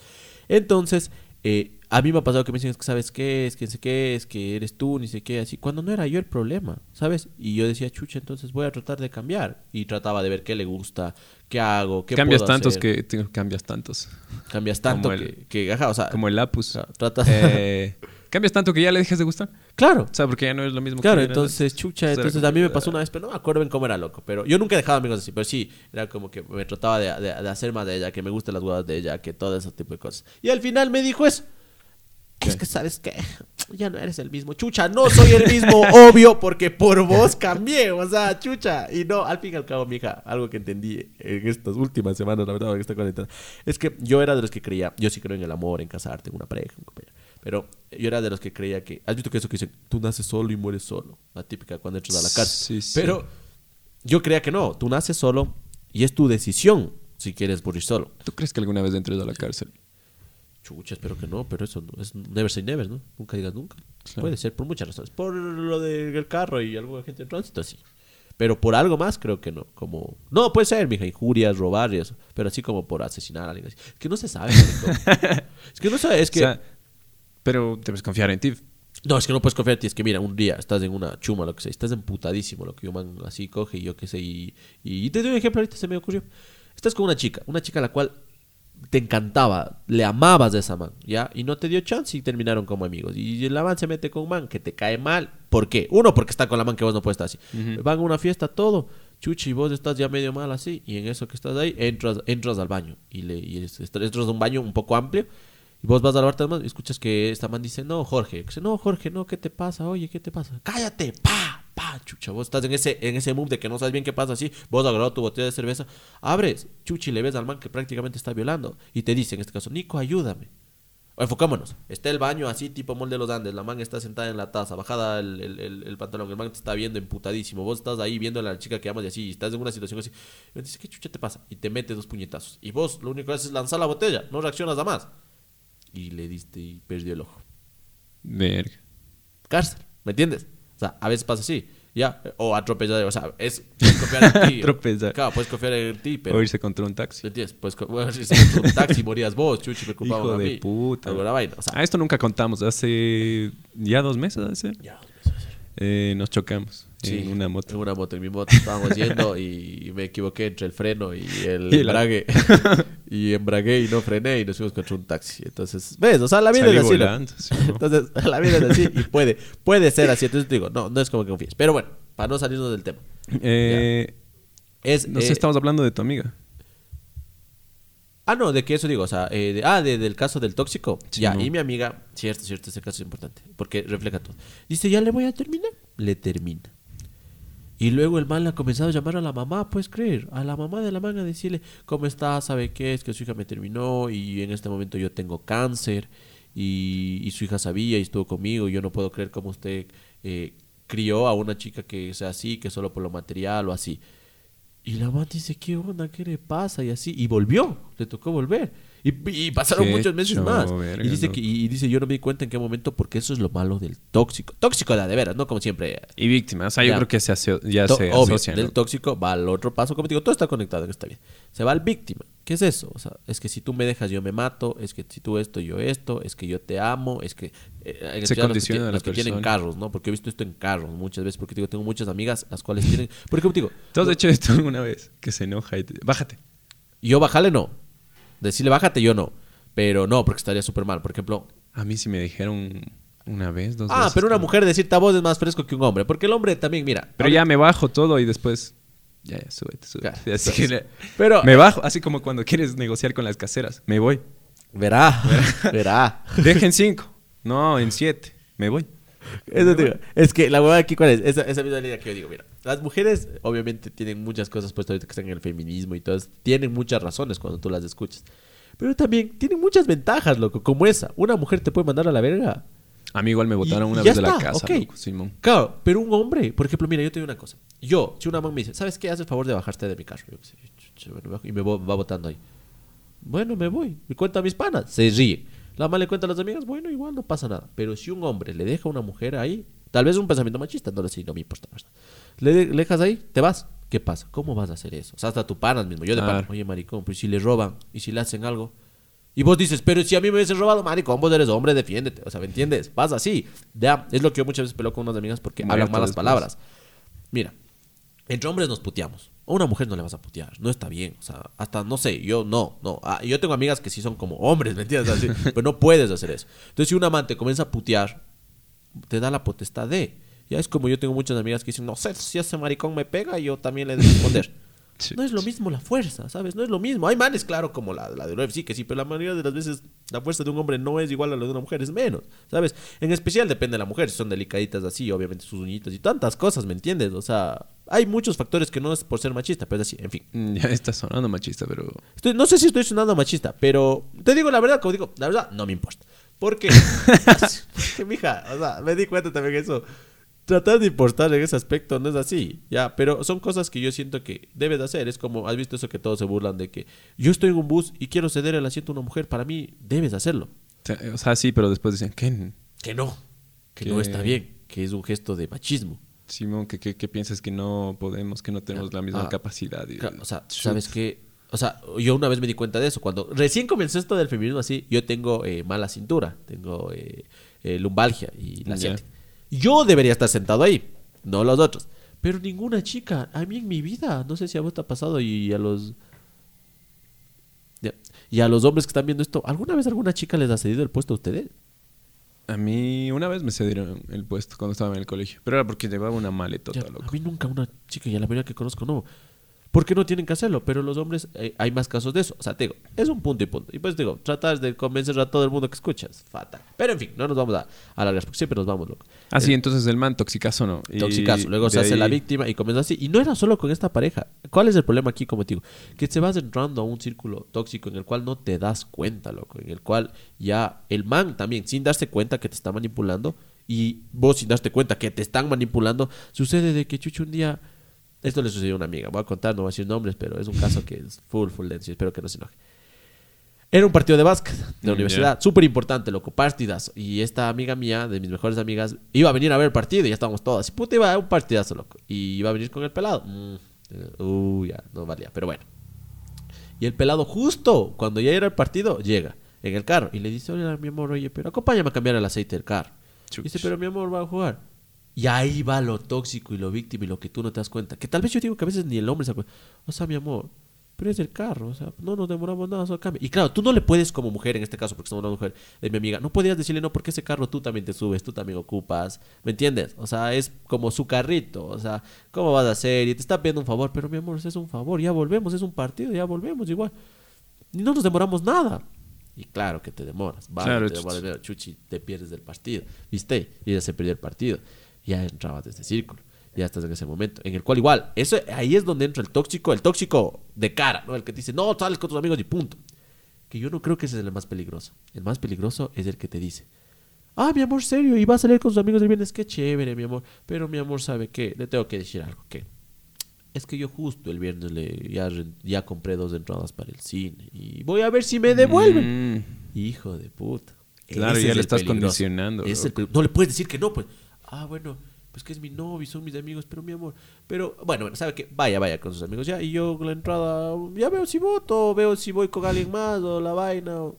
S2: Entonces, eh, a mí me ha pasado que me dicen, es que sabes qué, es que sé qué, es que eres tú, ni sé qué, así, cuando no era yo el problema, ¿sabes? Y yo decía, chucha, entonces voy a tratar de cambiar. Y trataba de ver qué le gusta, qué hago, qué
S1: cambias
S2: puedo
S1: tantos
S2: hacer.
S1: que. te- cambias tantos.
S2: Cambias tanto
S1: el-
S2: que, que, ajá, o sea,
S1: Como el Apus.
S2: claro, tratas...
S1: Eh, cambias tanto que ya le dejas de gustar.
S2: claro,
S1: O sea, porque ya no es lo mismo
S2: Claro,
S1: que
S2: entonces, chucha,
S1: Entonces como
S2: a mí me
S1: que,
S2: pasó una vez, pero no me acuerdo bien cómo era loco. Pero yo nunca he dejado amigos así, pero sí, era como que me trataba de, de- de hacer más de ella, que me gustan las huevas de ella, que todo ese tipo de cosas. Y al final me dijo eso. Es que, ¿sabes qué? Ya no eres el mismo. Chucha, no soy el mismo, obvio, porque por vos cambié. O sea, chucha. Y no, al fin y al cabo, mija, algo que entendí en estas últimas semanas, la verdad, porque está conectada, es que yo era de los que creía, yo sí creo en el amor, en casarte, en una pareja, un compañero. Pero yo era de los que creía que. ¿Has visto que eso que dicen? Tú naces solo y mueres solo. La típica cuando entras a la cárcel.
S1: Sí, sí.
S2: Pero yo creía que no. Tú naces solo y es tu decisión si quieres morir solo.
S1: ¿Tú crees que alguna vez entres a la cárcel?
S2: Chucha, espero que no, pero eso no- es never say never, ¿no? Nunca digas nunca.
S1: Claro.
S2: Puede ser por muchas razones. Por lo del carro y alguna gente en tránsito, sí. Pero por algo más, creo que no. Como. No, puede ser, mija, injurias, robar y eso. Pero así como por asesinar a alguien. así. Es que no se sabe. es que no se Es que.
S1: O sea, pero debes confiar en ti.
S2: No, es que no puedes confiar en ti. Es que mira, un día estás en una chuma, lo que sea, estás emputadísimo, lo que yo man así coge y yo qué sé. Y, y te doy un ejemplo, ahorita se me ocurrió. Estás con una chica, una chica a la cual te encantaba, le amabas de esa man, ¿ya? Y no te dio chance y terminaron como amigos. Y la man se mete con un man que te cae mal. ¿Por qué? Uno, porque está con la man que vos no puedes estar así. Van a una fiesta, todo. Chuchi, vos estás ya medio mal así, y en eso que estás ahí, entras, entras al baño, y, le, y entras a un baño un poco amplio, y vos vas a lavarte las manos y escuchas que esta man dice, no, Jorge, dice, no, Jorge, no, ¿qué te pasa? Oye, ¿qué te pasa? Cállate, pa, pa, chucha, vos estás en ese, en ese mood de que no sabes bien qué pasa así, vos agarrado tu botella de cerveza, abres, chuchi, le ves al man que prácticamente está violando, y te dice, en este caso, Nico, ayúdame. O enfocémonos. Está el baño así, tipo molde de los Andes. La man está sentada en la taza, bajada el, el- el- el pantalón. El man te está viendo emputadísimo. Vos estás ahí viendo a la chica que amas y así. Y estás en una situación así. Y me dice, ¿qué chucha te pasa? Y te mete dos puñetazos. Y vos lo único que haces es lanzar la botella. No reaccionas a más. Y le diste y perdió el ojo.
S1: Verga.
S2: Cárcel. ¿Me entiendes? O sea, a veces pasa así. Ya. O atropellar. O sea, es. Puedes confiar en ti.
S1: Atropellar.
S2: Claro, puedes confiar en ti, pero.
S1: O irse contra un taxi.
S2: ¿Me entiendes? Pues, co- bueno, si se un taxi morías vos, chuchi, me culpaban
S1: Hijo
S2: a
S1: de
S2: mí.
S1: puta.
S2: Alguna vaina. O sea,
S1: Ah, esto nunca contamos. Hace ya dos meses, hace.
S2: ya,
S1: Eh, nos chocamos
S2: Sí,
S1: en una moto.
S2: En una moto, en mi moto estábamos yendo y me equivoqué entre el freno y el
S1: Y
S2: embrague. y embragué y no frené y nos fuimos contra un taxi. Entonces, ¿ves? O sea, la vida
S1: Salí
S2: es así.
S1: volando, ¿no?
S2: Entonces, la vida es así y puede, puede ser así. Entonces te digo, no, no es como que confíes. Pero bueno, para no salirnos del tema.
S1: Eh,
S2: Es,
S1: no sé,
S2: eh,
S1: estamos hablando de tu amiga.
S2: Ah, no, de que eso digo, o sea, eh, de- ah, de- del caso del tóxico.
S1: Sí,
S2: ya,
S1: no.
S2: y mi amiga, cierto, cierto, ese caso es importante, porque refleja todo. Dice, ya le voy a terminar. Le termina. Y luego el man le ha comenzado a llamar a la mamá, puedes creer, a la mamá de la man a decirle, ¿cómo está? ¿Sabe qué es? Que su hija me terminó y en este momento yo tengo cáncer y, su hija sabía y estuvo conmigo. Y yo no puedo creer cómo usted eh, crió a una chica que sea así, que solo por lo material o así. Y la mamá dice, ¿qué onda? ¿Qué le pasa? Y así. Y volvió, le tocó volver. Y, y pasaron
S1: Qué
S2: muchos meses más.
S1: verga,
S2: y, dice
S1: ¿no?
S2: que, y dice, yo no me di cuenta en qué momento porque eso es lo malo del tóxico. Tóxico de a de veras, no como siempre.
S1: Y víctima. O sea, yo creo que se aso- ya
S2: To-
S1: se
S2: obvio, del
S1: ¿no?
S2: tóxico va al otro paso. Como te digo, todo está conectado en esta vida. Se va al víctima. ¿Qué es eso? O sea, es que si tú me dejas, yo me mato. Es que si tú esto, yo esto. Es que yo te amo. Es que. eh,
S1: Se
S2: especial los que
S1: condiciona a la
S2: los que tienen carros, ¿no? Porque he visto esto en carros muchas veces. Porque digo, tengo muchas amigas las cuales tienen. Porque como te digo,
S1: Tú has hecho esto alguna vez, que se enoja y te... Bájate.
S2: yo bájale no. Decirle bájate, yo no. Pero no, porque estaría súper mal. Por ejemplo,
S1: A mí sí me dijeron una vez, dos
S2: ah,
S1: veces.
S2: pero una mujer decirte a vos es más fresco que un hombre. Porque el hombre también, mira.
S1: Pero ya me bajo todo y después... Ya, ya, súbete, súbete. Así que-
S2: pero-
S1: Me bajo, así como cuando quieres negociar con las caseras. Me voy.
S2: Verá, verá.
S1: Dejen cinco. No, en siete. Me voy.
S2: Eso te digo. Es que la huevada aquí, ¿cuál es? Esa, esa misma línea que yo digo, mira. Las mujeres, obviamente, tienen muchas cosas puestas ahorita que están en el feminismo y todas. Tienen muchas razones cuando tú las escuchas. Pero también tienen muchas ventajas, loco, como esa. Una mujer te puede mandar a la verga.
S1: A mí igual me botaron
S2: Y-
S1: una vez de la casa, loco, Simón.
S2: Claro, pero un hombre, por ejemplo, mira, yo te digo una cosa. Yo, si una man me dice, ¿sabes qué? Haz el favor de bajarte de mi carro. Yo y me va botando ahí. Bueno, me voy. Me cuenta a mis panas. Se ríe. La mamá le cuenta a las amigas, bueno, igual no pasa nada. Pero si un hombre le deja a una mujer ahí, tal vez un pensamiento machista, no lo sé, no me importa. Le, de- le dejas ahí, te vas. ¿Qué pasa? ¿Cómo vas a hacer eso? O sea, hasta tu panas mismo. Yo de
S1: Claro.
S2: pana, oye, maricón, pero si le roban y si le hacen algo. Y vos dices, pero si a mí me hubiesen robado, maricón, vos eres hombre, defiéndete. O sea, ¿me entiendes? Vas así. Ya, es lo que yo muchas veces peleo con unas amigas porque hablan malas
S1: después.
S2: palabras. Mira, entre hombres nos puteamos. A una mujer no le vas a putear. No está bien. O sea, hasta no sé, yo no, no. Ah, yo tengo amigas que sí son como hombres, ¿me entiendes? Así, pero no puedes hacer eso. Entonces, si un amante comienza a putear, te da la potestad de. Ya es como yo tengo muchas amigas que dicen, no sé, si ese maricón me pega, yo también le debo responder. No es lo mismo la fuerza, ¿sabes? No es lo mismo. Hay manes, claro, como la, la de UFC, que sí, pero la mayoría de las veces la fuerza de un hombre no es igual a la de una mujer, es menos, ¿sabes? En especial depende de la mujer, si son delicaditas así, obviamente sus uñitas y tantas cosas, ¿me entiendes? O sea, hay muchos factores que no es por ser machista, pero es así, en fin.
S1: Mm, Ya está sonando machista, pero...
S2: Estoy- no sé si estoy sonando machista, pero te digo la verdad, como digo, la verdad, no me importa. Porque, porque, mija, o sea, me di cuenta también que eso. Tratar de importar en ese aspecto no es así, ya, pero son cosas que yo siento que debes de hacer. Es como, has visto eso que todos se burlan de que yo estoy en un bus y quiero ceder el asiento a una mujer, para mí debes hacerlo.
S1: O sea, sí, pero después dicen, ¿qué?
S2: Que no, que
S1: Que-
S2: no está bien, que es un gesto de machismo.
S1: Simón, que, que, que piensas que no podemos, que no tenemos la misma
S2: Ah,
S1: capacidad. y-
S2: Claro, O sea. ¿sabes qué? O sea, yo una vez me di cuenta de eso. Cuando recién comenzó esto del feminismo así, yo tengo eh, mala cintura, tengo eh, eh, lumbalgia y la siete. Yo debería estar sentado ahí, no los otros. Pero ninguna chica, a mí en mi vida, no sé si a vos te ha pasado y a los... Y a los hombres que están viendo esto, ¿alguna vez alguna chica les ha cedido el puesto a ustedes?
S1: A mí una vez me cedieron el puesto cuando estaba en el colegio. Pero era porque llevaba una loco.
S2: a mí nunca una chica, y a la mayoría que conozco, no. ¿Por qué no tienen que hacerlo? Pero los hombres, eh, hay más casos de eso. O sea, te digo, es un punto y punto. Y pues te digo, tratas de convencer a todo el mundo que escuchas. Fatal. Pero en fin, no nos vamos a alargar porque siempre nos vamos, loco.
S1: Ah, sí, entonces el man toxicazo no. Y
S2: Toxicazo. Luego se
S1: de
S2: hace la
S1: ahí-
S2: víctima y comienza así. Y no era solo con esta pareja. ¿Cuál es el problema aquí, como te digo? Que te vas entrando a un círculo tóxico en el cual no te das cuenta, loco. En el cual ya el man también, sin darse cuenta que te está manipulando, y vos sin darte cuenta que te están manipulando, sucede de que Chucho un día. Esto le sucedió a una amiga. Voy a contar, no voy a decir nombres, pero es un caso que es full, full denso. Espero que no se enoje. Era un partido de básquet de la
S1: Mm,
S2: universidad, súper importante, loco, partidazo. Y esta amiga mía, de mis mejores amigas, iba a venir a ver el partido y ya estábamos todas. Puta, iba a un partidazo, loco. Y iba a venir con el pelado. Mm, uh, ya, no valía, pero bueno. Y el pelado, justo cuando ya era el partido, llega en el carro y le dice: Oye, mi amor, oye, pero acompáñame a cambiar el aceite del carro.
S1: Chuch.
S2: Dice: Pero mi amor va a jugar. Y ahí va lo tóxico y lo víctima y lo que tú no te das cuenta. Que tal vez yo digo que a veces ni el hombre se acuerda. O sea, mi amor, pero es el carro, o sea, no nos demoramos nada, solo cambia. Y claro, tú no le puedes como mujer, en este caso, porque somos una mujer de mi amiga, no podías decirle no, porque ese carro tú también te subes, tú también ocupas, ¿me entiendes? O sea, es como su carrito, o sea, ¿cómo vas a hacer? Y te está pidiendo un favor, pero mi amor, es un favor, ya volvemos, es un partido, ya volvemos igual. Y no nos demoramos nada. Y claro que te demoras, vale,
S1: Claro,
S2: te demoras, mira, chuchi, te pierdes del partido, ¿viste? Y ya se perdió el partido. Ya entrabas de este círculo. Ya estás en ese momento. En el cual igual, eso ahí es donde entra el tóxico, el tóxico de cara, ¿no? El que te dice, no, sales con tus amigos y punto. Que yo no creo que ese es el más peligroso. El más peligroso es el que te dice, ah, mi amor, serio, y va a salir con sus amigos el viernes, qué chévere, mi amor. Pero mi amor sabe que le tengo que decir algo, que es que yo justo el viernes le ya, ya compré dos entradas para el cine y voy a ver si me devuelven.
S1: Mm.
S2: Hijo de puta.
S1: Claro,
S2: Ese
S1: ya
S2: es
S1: le estás
S2: peligroso.
S1: condicionando,
S2: Ese es el no le puedes decir que no, pues. Ah, bueno, pues que es mi novio, son mis amigos, pero mi amor. Pero, bueno, bueno, sabe que vaya, vaya con sus amigos ya. Y yo con la entrada, ya veo si voto, veo si voy con alguien más, o la vaina, o.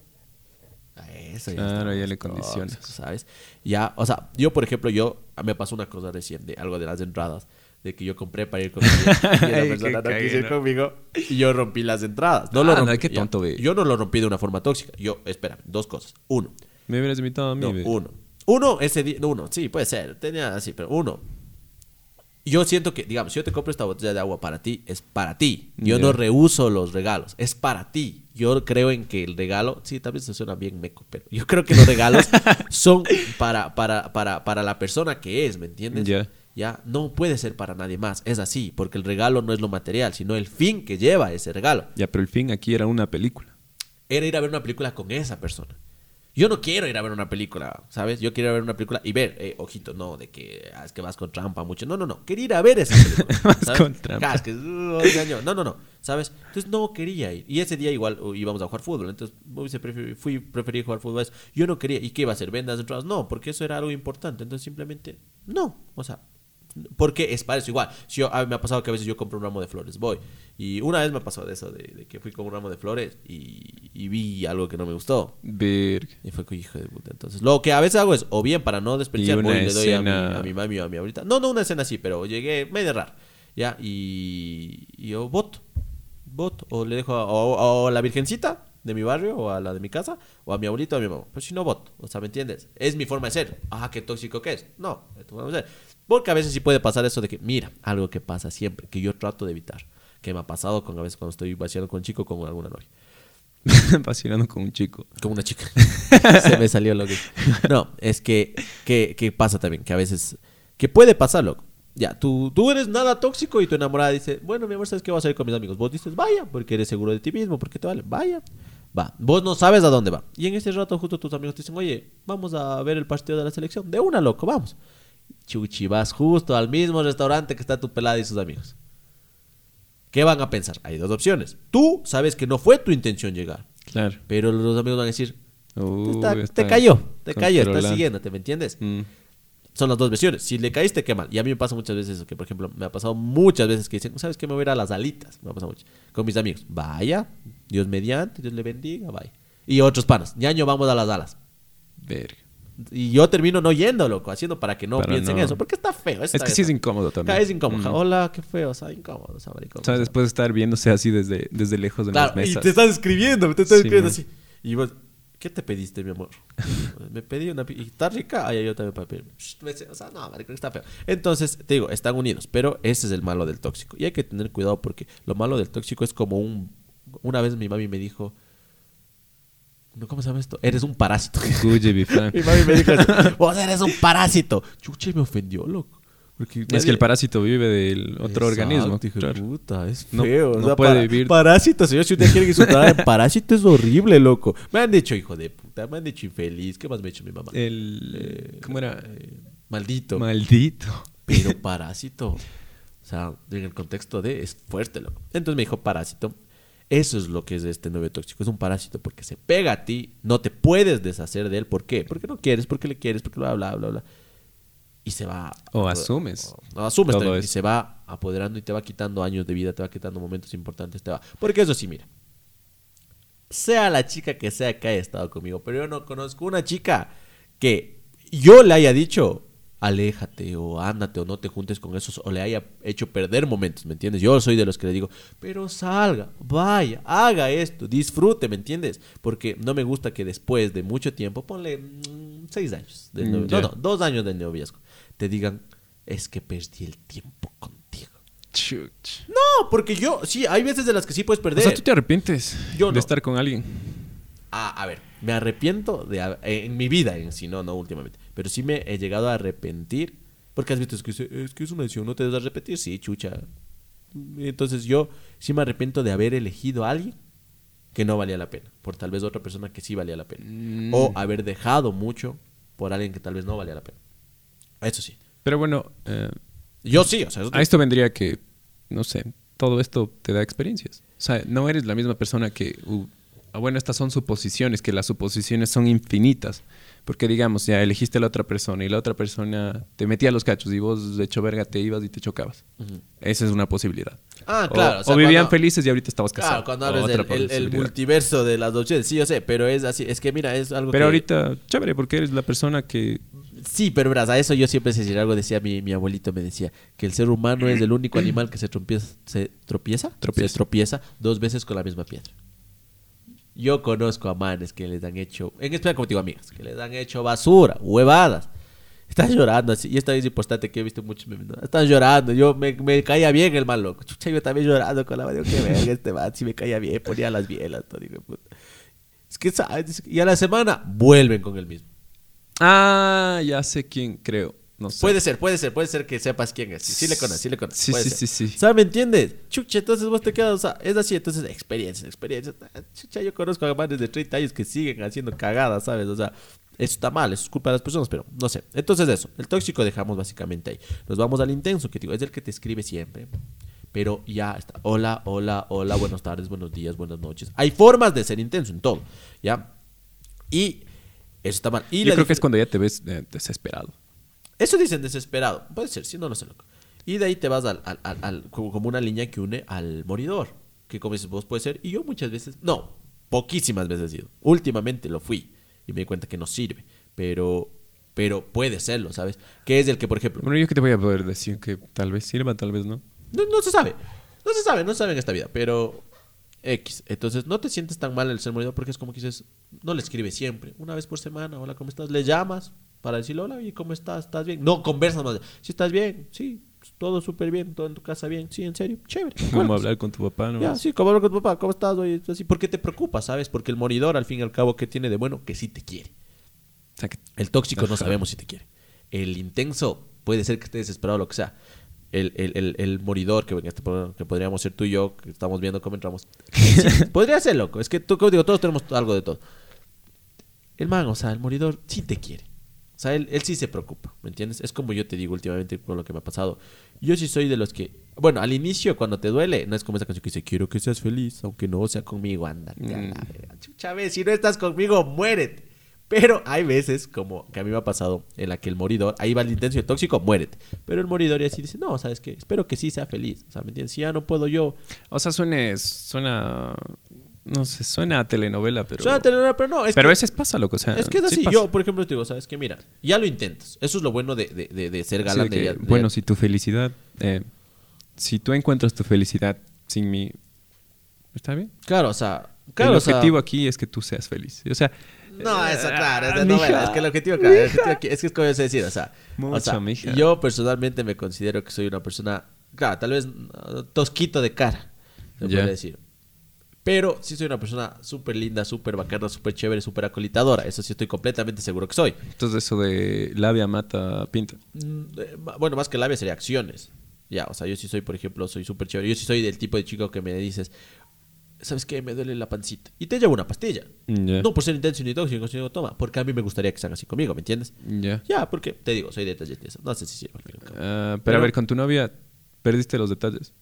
S2: Ah, Eso ya
S1: Claro, ya le condicionas.
S2: ¿Sabes? Ya, o sea, yo, por ejemplo, yo, me pasó una cosa recién de algo de las entradas. De que yo compré para ir con ella, y la persona
S1: qué
S2: no quiso ir conmigo y yo rompí las entradas. No
S1: Ah,
S2: lo
S1: no,
S2: rompí.
S1: qué
S2: ya.
S1: tonto, güey.
S2: Yo no lo rompí de una forma tóxica. Yo, espera, dos cosas. Uno,
S1: Me hubieras invitado a mí,
S2: no, uno. Uno, ese día. no, Uno, sí, puede ser. Tenía así, pero uno. Yo siento que, digamos, si yo te compro esta botella de agua para ti, es para ti. Yo no rehuso los regalos, es para ti. Yo creo en que el regalo, sí, tal vez se suena bien meco, pero yo creo que los regalos son para, para, para, para la persona que es, ¿me entiendes?
S1: Ya.
S2: Ya, no puede ser para nadie más. Es así, porque el regalo no es lo material, sino el fin que lleva ese regalo.
S1: Ya, pero el fin aquí era una película.
S2: Era ir a ver una película con esa persona. Yo no quiero ir a ver una película, ¿sabes? Yo quiero ir a ver una película y ver, eh, ojito, no, de que ah, es que vas con trampa mucho. No, no, no. Quería ir a ver esa película.
S1: Vas
S2: ¿sabes?
S1: con trampa.
S2: Ah, uh. No, no, no. ¿Sabes? Entonces no quería ir. Y ese día igual uh, íbamos a jugar fútbol. Entonces fui, preferí jugar fútbol. eso. Yo no quería. ¿Y qué iba a hacer? ¿Vendas entradas? No, porque eso era algo importante. Entonces simplemente, no. O sea, porque es para eso igual. Si yo, a me ha pasado que a veces yo compro un ramo de flores, voy. Y una vez me pasó de eso, de, de que fui con un ramo de flores y, y vi algo que no me gustó. Y fue con hijo de puta. Entonces, lo que a veces hago es, o bien para no desperdiciar, voy y le doy a mi, a mi mami o a mi abuelita. No, no una escena así, pero llegué medio raro. Ya, y, y yo voto. Voto. O le dejo a, o- a la virgencita de mi barrio, o a la de mi casa, o a mi abuelito o a mi mamá. Pero si no voto, o sea, ¿me entiendes? Es mi forma de ser. Ah, qué tóxico que es. No, es tu forma de ser. Porque a veces sí puede pasar eso de que, mira, algo que pasa siempre, que yo trato de evitar. Que me ha pasado con a veces cuando estoy vaciando con un chico con alguna novia.
S1: Vacilando con un chico.
S2: Como una chica. Se me salió lo que. No, es que, que, que pasa también, que a veces. Que puede pasar, loco. Ya, tú, tú eres nada tóxico y tu enamorada dice, bueno, mi amor, ¿sabes qué? Voy a salir con mis amigos. Vos dices, vaya, porque eres seguro de ti mismo, porque te vale. Vaya. Va. Vos no sabes a dónde va. Y en ese rato, justo tus amigos te dicen, oye, vamos a ver el partido de la selección. De una, loco, vamos. Chuchi, vas justo al mismo restaurante que está tu pelada y sus amigos. ¿Qué van a pensar? Hay dos opciones. Tú sabes que no fue tu intención llegar.
S1: Claro.
S2: Pero los amigos van a decir,
S1: Uy,
S2: Está- te cayó, te cayó, estás siguiéndote, ¿me entiendes?
S1: Mm.
S2: Son las dos versiones. Si le caíste, qué mal. Y a mí me pasa muchas veces eso, que por ejemplo, me ha pasado muchas veces que dicen, ¿sabes qué? Me voy a ir a las alitas. Me ha pasado mucho. Con mis amigos. Vaya, Dios mediante, Dios le bendiga, vaya. Y otros panas, ñaño, vamos a las alas.
S1: Verga.
S2: Y yo termino no yendo, loco, haciendo para que no
S1: Para
S2: piensen
S1: no.
S2: eso, porque está feo.
S1: Es
S2: está
S1: que sí es incómodo también.
S2: Es incómodo.
S1: Mm.
S2: Hola, qué feo, o sea, incómodo, maricón,
S1: O sea, después de estar viéndose así desde, desde lejos de
S2: Claro,
S1: las
S2: y
S1: mesas.
S2: te estás escribiendo, te estás
S1: Sí,
S2: escribiendo
S1: man.
S2: así. Y vos, ¿qué te pediste, mi amor? me pedí una... ¿Y está rica? Ay, yo también para pedir. O sea, no, marico, está feo. Entonces, te digo, están unidos, pero ese es el malo del tóxico. Y hay que tener cuidado porque lo malo del tóxico es como un... Una vez mi mami me dijo... no, ¿Cómo se llama esto? Eres un parásito.
S1: Gucci, bifán.
S2: mi mami me dijo, así, vos eres un parásito. Chuche, me ofendió, loco. Porque
S1: Es que el parásito vive del otro
S2: Exacto,
S1: organismo. claro.
S2: puta, es
S1: No-
S2: feo.
S1: no puede
S2: para-
S1: vivir.
S2: Parásito, señor, si usted quiere insultar en parásito es horrible, loco. Me han dicho hijo de puta, me han dicho infeliz. ¿Qué más me ha dicho mi mamá?
S1: El...
S2: Eh,
S1: ¿Cómo era?
S2: eh, maldito.
S1: Maldito.
S2: Pero parásito. O sea, en el contexto de es fuerte, loco. Entonces me dijo parásito. Eso es lo que es este novio tóxico. Es un parásito porque se pega a ti, no te puedes deshacer de él. ¿Por qué? Porque no quieres, porque le quieres, porque bla, bla, bla, bla. Y se va.
S1: O asumes.
S2: O, o asumes
S1: Todo
S2: también, y se va apoderando y te va quitando años de vida, te va quitando momentos importantes, te va. Porque eso sí, mira. Sea la chica que sea que haya estado conmigo, pero yo no conozco una chica que yo le haya dicho, aléjate o ándate o no te juntes con esos o le haya hecho perder momentos, ¿me entiendes? Yo soy de los que le digo, pero salga, vaya, haga esto, disfrute, ¿me entiendes? Porque no me gusta que después de mucho tiempo, ponle mm, seis años, del
S1: Mm,
S2: novio-
S1: ya.
S2: no, no, dos años del noviazgo, te digan, es que perdí el tiempo contigo.
S1: Chuch.
S2: No, porque yo, sí, hay veces de las que sí puedes
S1: O
S2: perder.
S1: sea, tú te arrepientes
S2: Yo
S1: de
S2: no.
S1: estar con alguien.
S2: Ah, a ver, me arrepiento de en mi vida en sí, no, no últimamente. Pero sí me he llegado a arrepentir. Porque has visto, es que, es, es que es una decisión, no te debes arrepentir, sí, chucha. Entonces yo sí me arrepiento de haber elegido a alguien que no valía la pena. Por tal vez otra persona que sí valía la pena.
S1: Mm.
S2: O haber dejado mucho por alguien que tal vez no valía la pena. Eso sí.
S1: Pero bueno, eh,
S2: Yo sí, o sea,
S1: a esto vendría que, no sé, todo esto te da experiencias. O sea, no eres la misma persona que... uh, bueno, estas son suposiciones, que las suposiciones son infinitas. Porque digamos, ya elegiste a la otra persona y la otra persona te metía los cachos y vos de hecho verga te ibas y te chocabas. Esa es una posibilidad.
S2: Ah, claro.
S1: O,
S2: sea,
S1: vivían
S2: cuando-
S1: felices y ahorita estabas casado.
S2: Claro, cuando hablas del el- multiverso de las dos sí, yo sé, pero es así. Es que mira, es algo
S1: Pero
S2: que...
S1: ahorita, chévere, porque eres la persona que...
S2: Sí, pero verás, a eso yo siempre sé decir algo. Decía mi, mi abuelito, me decía que el ser humano es el único animal que se tropieza, se tropieza,
S1: Tropieza.
S2: se tropieza dos veces con la misma piedra. Yo conozco a manes que les han hecho, en especial digo amigas, que les han hecho basura, huevadas. Están llorando así, y esta es importante que he visto muchos memes. Están llorando, yo me, caía bien el mal loco. Chucha, yo también llorando con la mano, que verga este man, si me caía bien, ponía las bielas, todo, de puta. Es que, ¿sabes? Y a la semana vuelven con el mismo.
S1: Ah, ya sé quién creo. No sé.
S2: Puede ser, puede ser, puede ser que sepas quién es. Sí, sí le conoces, sí le conoces.
S1: Sí,
S2: puede
S1: sí,
S2: ser.
S1: sí, sí.
S2: ¿Sabes? ¿Me entiendes? Chucha, entonces vos te quedas, o sea, es así, entonces experiencia, experiencia. Ah, Chucha, yo conozco a más de 30 años que siguen haciendo cagadas, ¿sabes? O sea, eso está mal, eso es culpa de las personas, pero no sé. Entonces eso, el tóxico dejamos básicamente ahí. Nos vamos al intenso, que digo, es el que te escribe siempre. Pero ya está. Hola, hola, hola, buenas tardes, buenos días, buenas noches. Hay formas de ser intenso en todo, ¿ya? Y eso está mal. Y
S1: Yo creo que es cuando ya te ves eh, desesperado.
S2: Eso dicen desesperado. Puede ser, si no, no sé, loco. Y de ahí te vas al, al- al- al- como, una línea que une al moridor. Que como dices vos puede ser. Y yo muchas veces, no, poquísimas veces he sido. Últimamente lo fui. Y me di cuenta que no sirve. Pero, pero puede serlo, ¿sabes? Que es el que, por ejemplo,
S1: Bueno, yo que te voy a poder decir que tal vez sirva, tal vez no.
S2: no, no se sabe. No se sabe, no se sabe en esta vida. Pero X. Entonces no te sientes tan mal el ser moridor porque es como que dices, no le escribes siempre. Una vez por semana, hola, ¿cómo estás? Le llamas para decirle, hola, ¿y cómo estás? ¿Estás bien? No, conversas más. Si estás bien, sí, todo súper bien, todo en tu casa bien, sí, en serio, chévere.
S1: Como hablar con tu papá, ¿no?
S2: Ya, sí, como hablar con tu papá, ¿cómo estás? Oye, así, ¿por qué te preocupas, sabes? Porque el moridor, al fin y al cabo, ¿qué tiene de bueno? Que sí te quiere.
S1: O sea, que-
S2: El tóxico no sabemos si te quiere. El intenso puede ser que esté desesperado o lo que sea. El, el, el, el moridor, que, este que podríamos ser tú y yo, que estamos viendo cómo entramos. Sí, podría ser, loco. Es que tú, como digo, todos tenemos algo de todo. El man, o sea, el moridor sí te quiere. O sea, él, él sí se preocupa, ¿me entiendes? Es como yo te digo últimamente con lo que me ha pasado. Yo sí soy de los que... Bueno, al inicio, cuando te duele, no es como esa canción que dice, quiero que seas feliz, aunque no sea conmigo, ándate a la
S1: Mm.
S2: verga. Chucha, ve, si no estás conmigo, muérete. Pero hay veces, como que a mí me ha pasado, en la que el moridor, ahí va el intenso y el tóxico, muérete. Pero el moridor ya sí dice, no, ¿sabes qué? Espero que sí sea feliz. O sea, ¿me entiendes? Si ya no puedo yo...
S1: O sea, suene, suena, no sé, suena a telenovela, pero...
S2: Suena telenovela, pero no, es
S1: pero a
S2: que...
S1: veces pasa, loco, o sea...
S2: Es que es
S1: sí
S2: así, yo, por ejemplo, te digo, ¿sabes qué? Mira, ya lo intentas. Eso es lo bueno de, de, de, de ser galán
S1: de
S2: de,
S1: que,
S2: de-
S1: bueno, si tu felicidad, eh, si tú encuentras tu felicidad sin mí, ¿está bien?
S2: Claro, o sea... Claro,
S1: el
S2: o sea,
S1: objetivo aquí es que tú seas feliz. O sea,
S2: No, eso claro, es de
S1: Ah,
S2: novela. Es que el objetivo, claro, el objetivo aquí- es que es como yo sé decir, o sea,
S1: Mucho,
S2: o sea,
S1: mija.
S2: yo personalmente me considero que soy una persona, claro, tal vez tosquito de cara, se
S1: Ya.
S2: puede decir. Pero sí soy una persona súper linda, súper bacana, súper chévere, súper acolitadora. Eso sí estoy completamente seguro que soy.
S1: Entonces eso de labia mata pinta.
S2: Mm, eh, Bueno, más que labia sería acciones. Ya, o sea, yo sí soy, por ejemplo, soy súper chévere. Yo sí soy del tipo de chico que me dices, ¿sabes qué? Me duele la pancita. Y te llevo una pastilla. No por ser intenso ni tóxico, sino toma. Porque a mí me gustaría que sean así conmigo, ¿me entiendes?
S1: Ya.
S2: Ya, porque te digo, soy detallista. No sé si sirve. cabo.
S1: Ah, pero,
S2: Pero-
S1: a ver, con tu novia perdiste los detalles.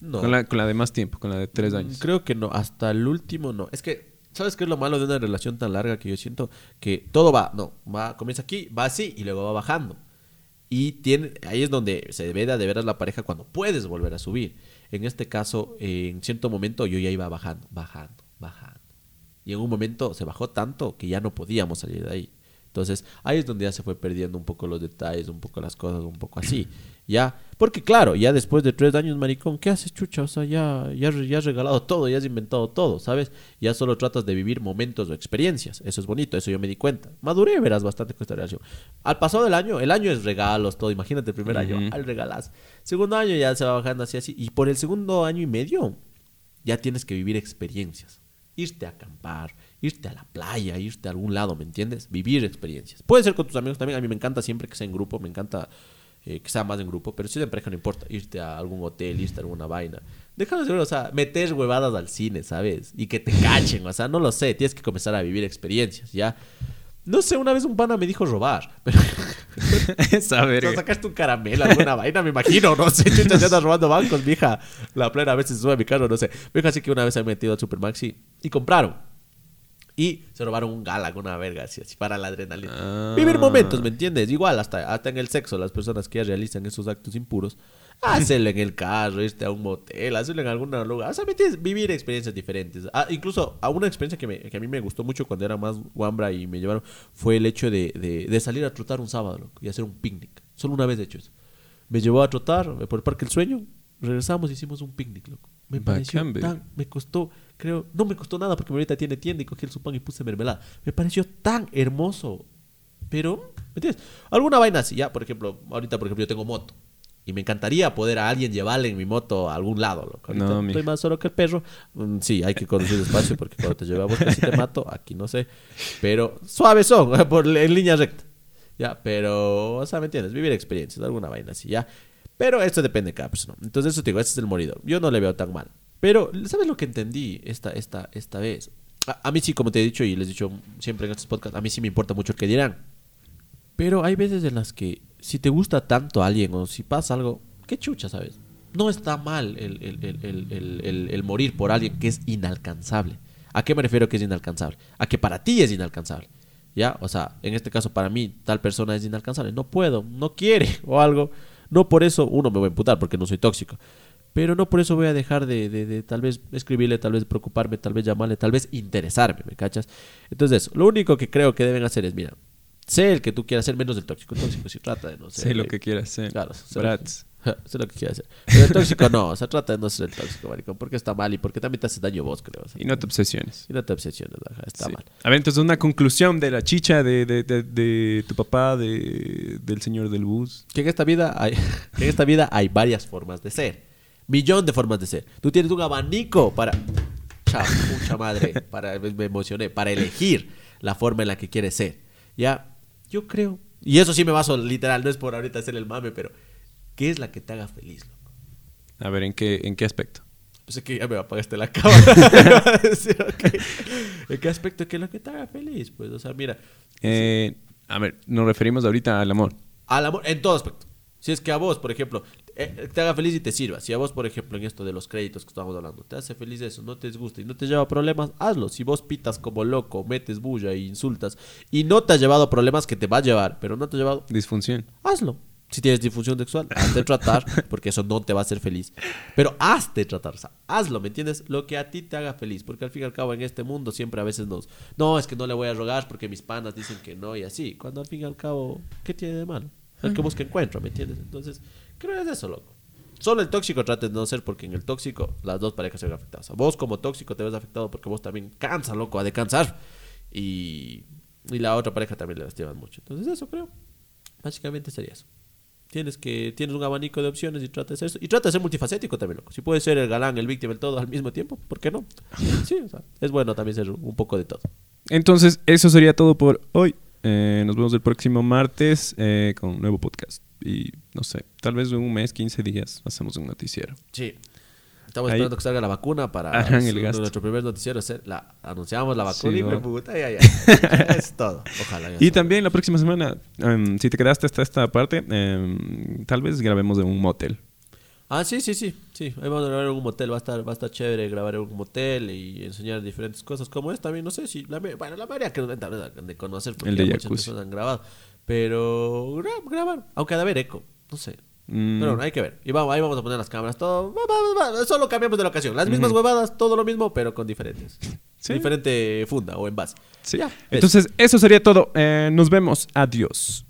S2: No.
S1: Con, la, con la de más tiempo, con la de tres
S2: Mm,
S1: años.
S2: Creo que no, hasta el último no. Es que, ¿sabes qué es lo malo de una relación tan larga que yo siento? Que todo va, no, va, comienza aquí, va así y luego va bajando. Y tiene, ahí es donde se ve de veras la pareja cuando puedes volver a subir. En este caso, eh, en cierto momento yo ya iba bajando, bajando, bajando. Y en un momento se bajó tanto que ya no podíamos salir de ahí. Entonces, ahí es donde ya se fue perdiendo un poco los detalles, un poco las cosas, un poco así. Ya, porque claro, ya después de tres años, maricón, ¿qué haces, chucha? O sea, ya, ya, ya has regalado todo, ya has inventado todo, ¿sabes? Ya solo tratas de vivir momentos o experiencias. Eso es bonito, eso yo me di cuenta. Maduré, verás, bastante con esta relación. Al pasado del año, el año es regalos, todo. Imagínate el primer año, al regalas. Segundo año ya se va bajando así, así. Y por el segundo año y medio, ya tienes que vivir experiencias. Irte a acampar, irte a la playa, irte a algún lado, ¿me entiendes? Vivir experiencias. Puede ser con tus amigos también. A mí me encanta siempre que sea en grupo, me encanta eh, que sea más en grupo, pero si es en pareja no importa. Irte a algún hotel, irte a alguna vaina. Déjalo de ver, o sea, meter huevadas al cine, ¿sabes? Y que te cachen, o sea, no lo sé. Tienes que comenzar a vivir experiencias, ¿ya? No sé, una vez un pana me dijo robar, pero
S1: Esa
S2: o sea, sacaste un caramelo, alguna vaina, me imagino, no sé, chucha, ya andas robando bancos, mija. La plena a veces sube a mi carro, no sé. Me dijo así que una vez se han metido al Supermaxi y compraron. Y se robaron un gala con una verga, así, así para la adrenalina.
S1: Ah.
S2: Vivir momentos, ¿me entiendes? Igual, hasta, hasta en el sexo, las personas que ya realizan esos actos impuros, hacerlo en el carro, irte a un motel, hacerlo en algún lugar. O sea, ¿me entiendes? Vivir experiencias diferentes. Ah, incluso, a una experiencia que, me- que a mí me gustó mucho cuando era más guambra y me llevaron, fue el hecho de, de- de salir a trotar un sábado, loco, y hacer un picnic. Solo una vez he hecho eso. Me llevó a trotar eh, por el Parque El Sueño, regresamos y hicimos un picnic, loco. Me pareció tan, me costó, creo, no me costó nada porque ahorita tiene tienda y cogí el su pan y puse mermelada. Me pareció tan hermoso. Pero, ¿me entiendes? Alguna vaina así, ya, por ejemplo, ahorita, por ejemplo, yo tengo moto. Y me encantaría poder a alguien llevarle en mi moto a algún lado, loco. Ahorita
S1: No,
S2: estoy más solo que el perro. Mm, sí, hay que conducir despacio porque cuando te llevamos casi te mato. Aquí no sé. Pero suave son, por, en línea recta. Ya, pero, o sea, ¿me entiendes? Vivir experiencias, alguna vaina así, ya. Pero esto depende de cada persona. Entonces, eso te digo, ese es el moridor. Yo no le veo tan mal. Pero, ¿sabes lo que entendí esta, esta, esta vez? A, mí sí, como te he dicho y les he dicho siempre en estos podcasts, a mí sí me importa mucho el que dirán. Pero hay veces en las que si te gusta tanto a alguien o si pasa algo, qué chucha, ¿sabes? No está mal el- el- el- el morir por alguien que es inalcanzable. ¿A qué me refiero que es inalcanzable? A que para ti es inalcanzable. ¿Ya? O sea, en este caso para mí tal persona es inalcanzable. No puedo, no quiere o algo. No por eso, uno me voy a imputar porque no soy tóxico. Pero no por eso voy a dejar de, de- de tal vez escribirle, tal vez preocuparme, tal vez llamarle, tal vez interesarme, ¿me cachas? Entonces lo único que creo que deben hacer es, mira, sé el que tú quieras ser menos del tóxico. El tóxico sí trata de no ser.
S1: Sé lo que quieras ser.
S2: Claro, sé
S1: Bratz.
S2: sé lo que quieras hacer. Pero el tóxico no, o sea, trata de no ser el tóxico, maricón, porque está mal y porque también te hace daño vos, creo. o sea,
S1: Y no te obsesiones.
S2: y no te obsesiones, ajá, está
S1: Sí.
S2: mal.
S1: A ver, entonces una conclusión de la chicha de, de- de- de tu papá, de, del señor del bus.
S2: Que en esta vida hay, que en esta vida hay varias formas de ser. Millón de formas de ser. Tú tienes un abanico para. Chao, mucha madre. Para, me me emocioné. Para elegir la forma en la que quieres ser. Ya, yo creo. Y eso sí me baso literal, no es por ahorita hacer el mame, pero. ¿Qué es la que te haga feliz, loco?
S1: A ver, ¿en qué, en qué aspecto?
S2: Pues es que ya me apagaste la cámara. Sí, ok. ¿En qué aspecto? ¿Qué es lo que te haga feliz? Pues, o sea, mira.
S1: Eh, a ver, nos referimos ahorita al amor.
S2: Al amor, en todo aspecto. Si es que a vos, por ejemplo, eh, te haga feliz y te sirva. Si a vos, por ejemplo, en esto de los créditos que estábamos hablando, te hace feliz eso, no te disgusta y no te lleva problemas, hazlo. Si vos pitas como loco, metes bulla e insultas y no te ha llevado problemas que te va a llevar, pero no te ha llevado,
S1: Disfunción.
S2: hazlo. Si tienes disfunción sexual, hazte tratar, porque eso no te va a hacer feliz. Pero hazte tratar, o sea, hazlo, ¿me entiendes? Lo que a ti te haga feliz, porque al fin y al cabo en este mundo siempre a veces nos... No, es que no le voy a rogar porque mis panas dicen que no y así. Cuando al fin y al cabo, ¿qué tiene de malo? El que busca encuentro, ¿me entiendes? Entonces, creo que es eso, loco. Solo el tóxico trate de no ser porque en el tóxico las dos parejas se ven afectadas. O sea, vos como tóxico te ves afectado porque vos también cansa, loco, a de cansar. y, y la otra pareja también le lastiman mucho. Entonces eso creo. Básicamente sería eso. Tienes que tienes un abanico de opciones y trata de ser eso. Y trata de ser multifacético también, loco. Si puedes ser el galán, el víctima, el todo al mismo tiempo, ¿por qué no? Sí, o sea, es bueno también ser un poco de todo.
S1: Entonces, eso sería todo por hoy. Eh, nos vemos el próximo martes eh, con un nuevo podcast. Y no sé, tal vez en un mes, 15 días, hacemos un noticiero.
S2: Sí. Estamos
S1: Ahí-
S2: esperando que salga la vacuna para
S1: Hagan el gasto.
S2: nuestro primer noticiero. hacer la, anunciamos la vacuna
S1: Sí,
S2: y
S1: va.
S2: puta, ya, ya. es todo. Ojalá. ya
S1: Y
S2: sea.
S1: también la próxima semana, em, si te quedaste hasta esta parte, em, tal vez grabemos en un motel.
S2: Ah, sí, sí, sí. Sí, ahí vamos a grabar en un motel. Va a estar, va a estar chévere grabar en un motel y enseñar diferentes cosas como es. También no sé si. La, bueno, la mayoría que no de conocer porque
S1: El de
S2: muchas
S1: jacuzzi.
S2: personas han grabado. Pero gra- grabar, aunque ha de haber eco. No sé.
S1: Mm,
S2: Pero bueno, hay que ver. Y vamos, ahí vamos a poner las cámaras, todo. va, va, va, va, Solo cambiamos de la ocasión. Las mismas huevadas, todo lo mismo, pero con diferentes.
S1: Sí.
S2: Diferente funda o envase.
S1: sí.
S2: Ya,
S1: Entonces, eso sería todo. Eh, nos vemos. Adiós.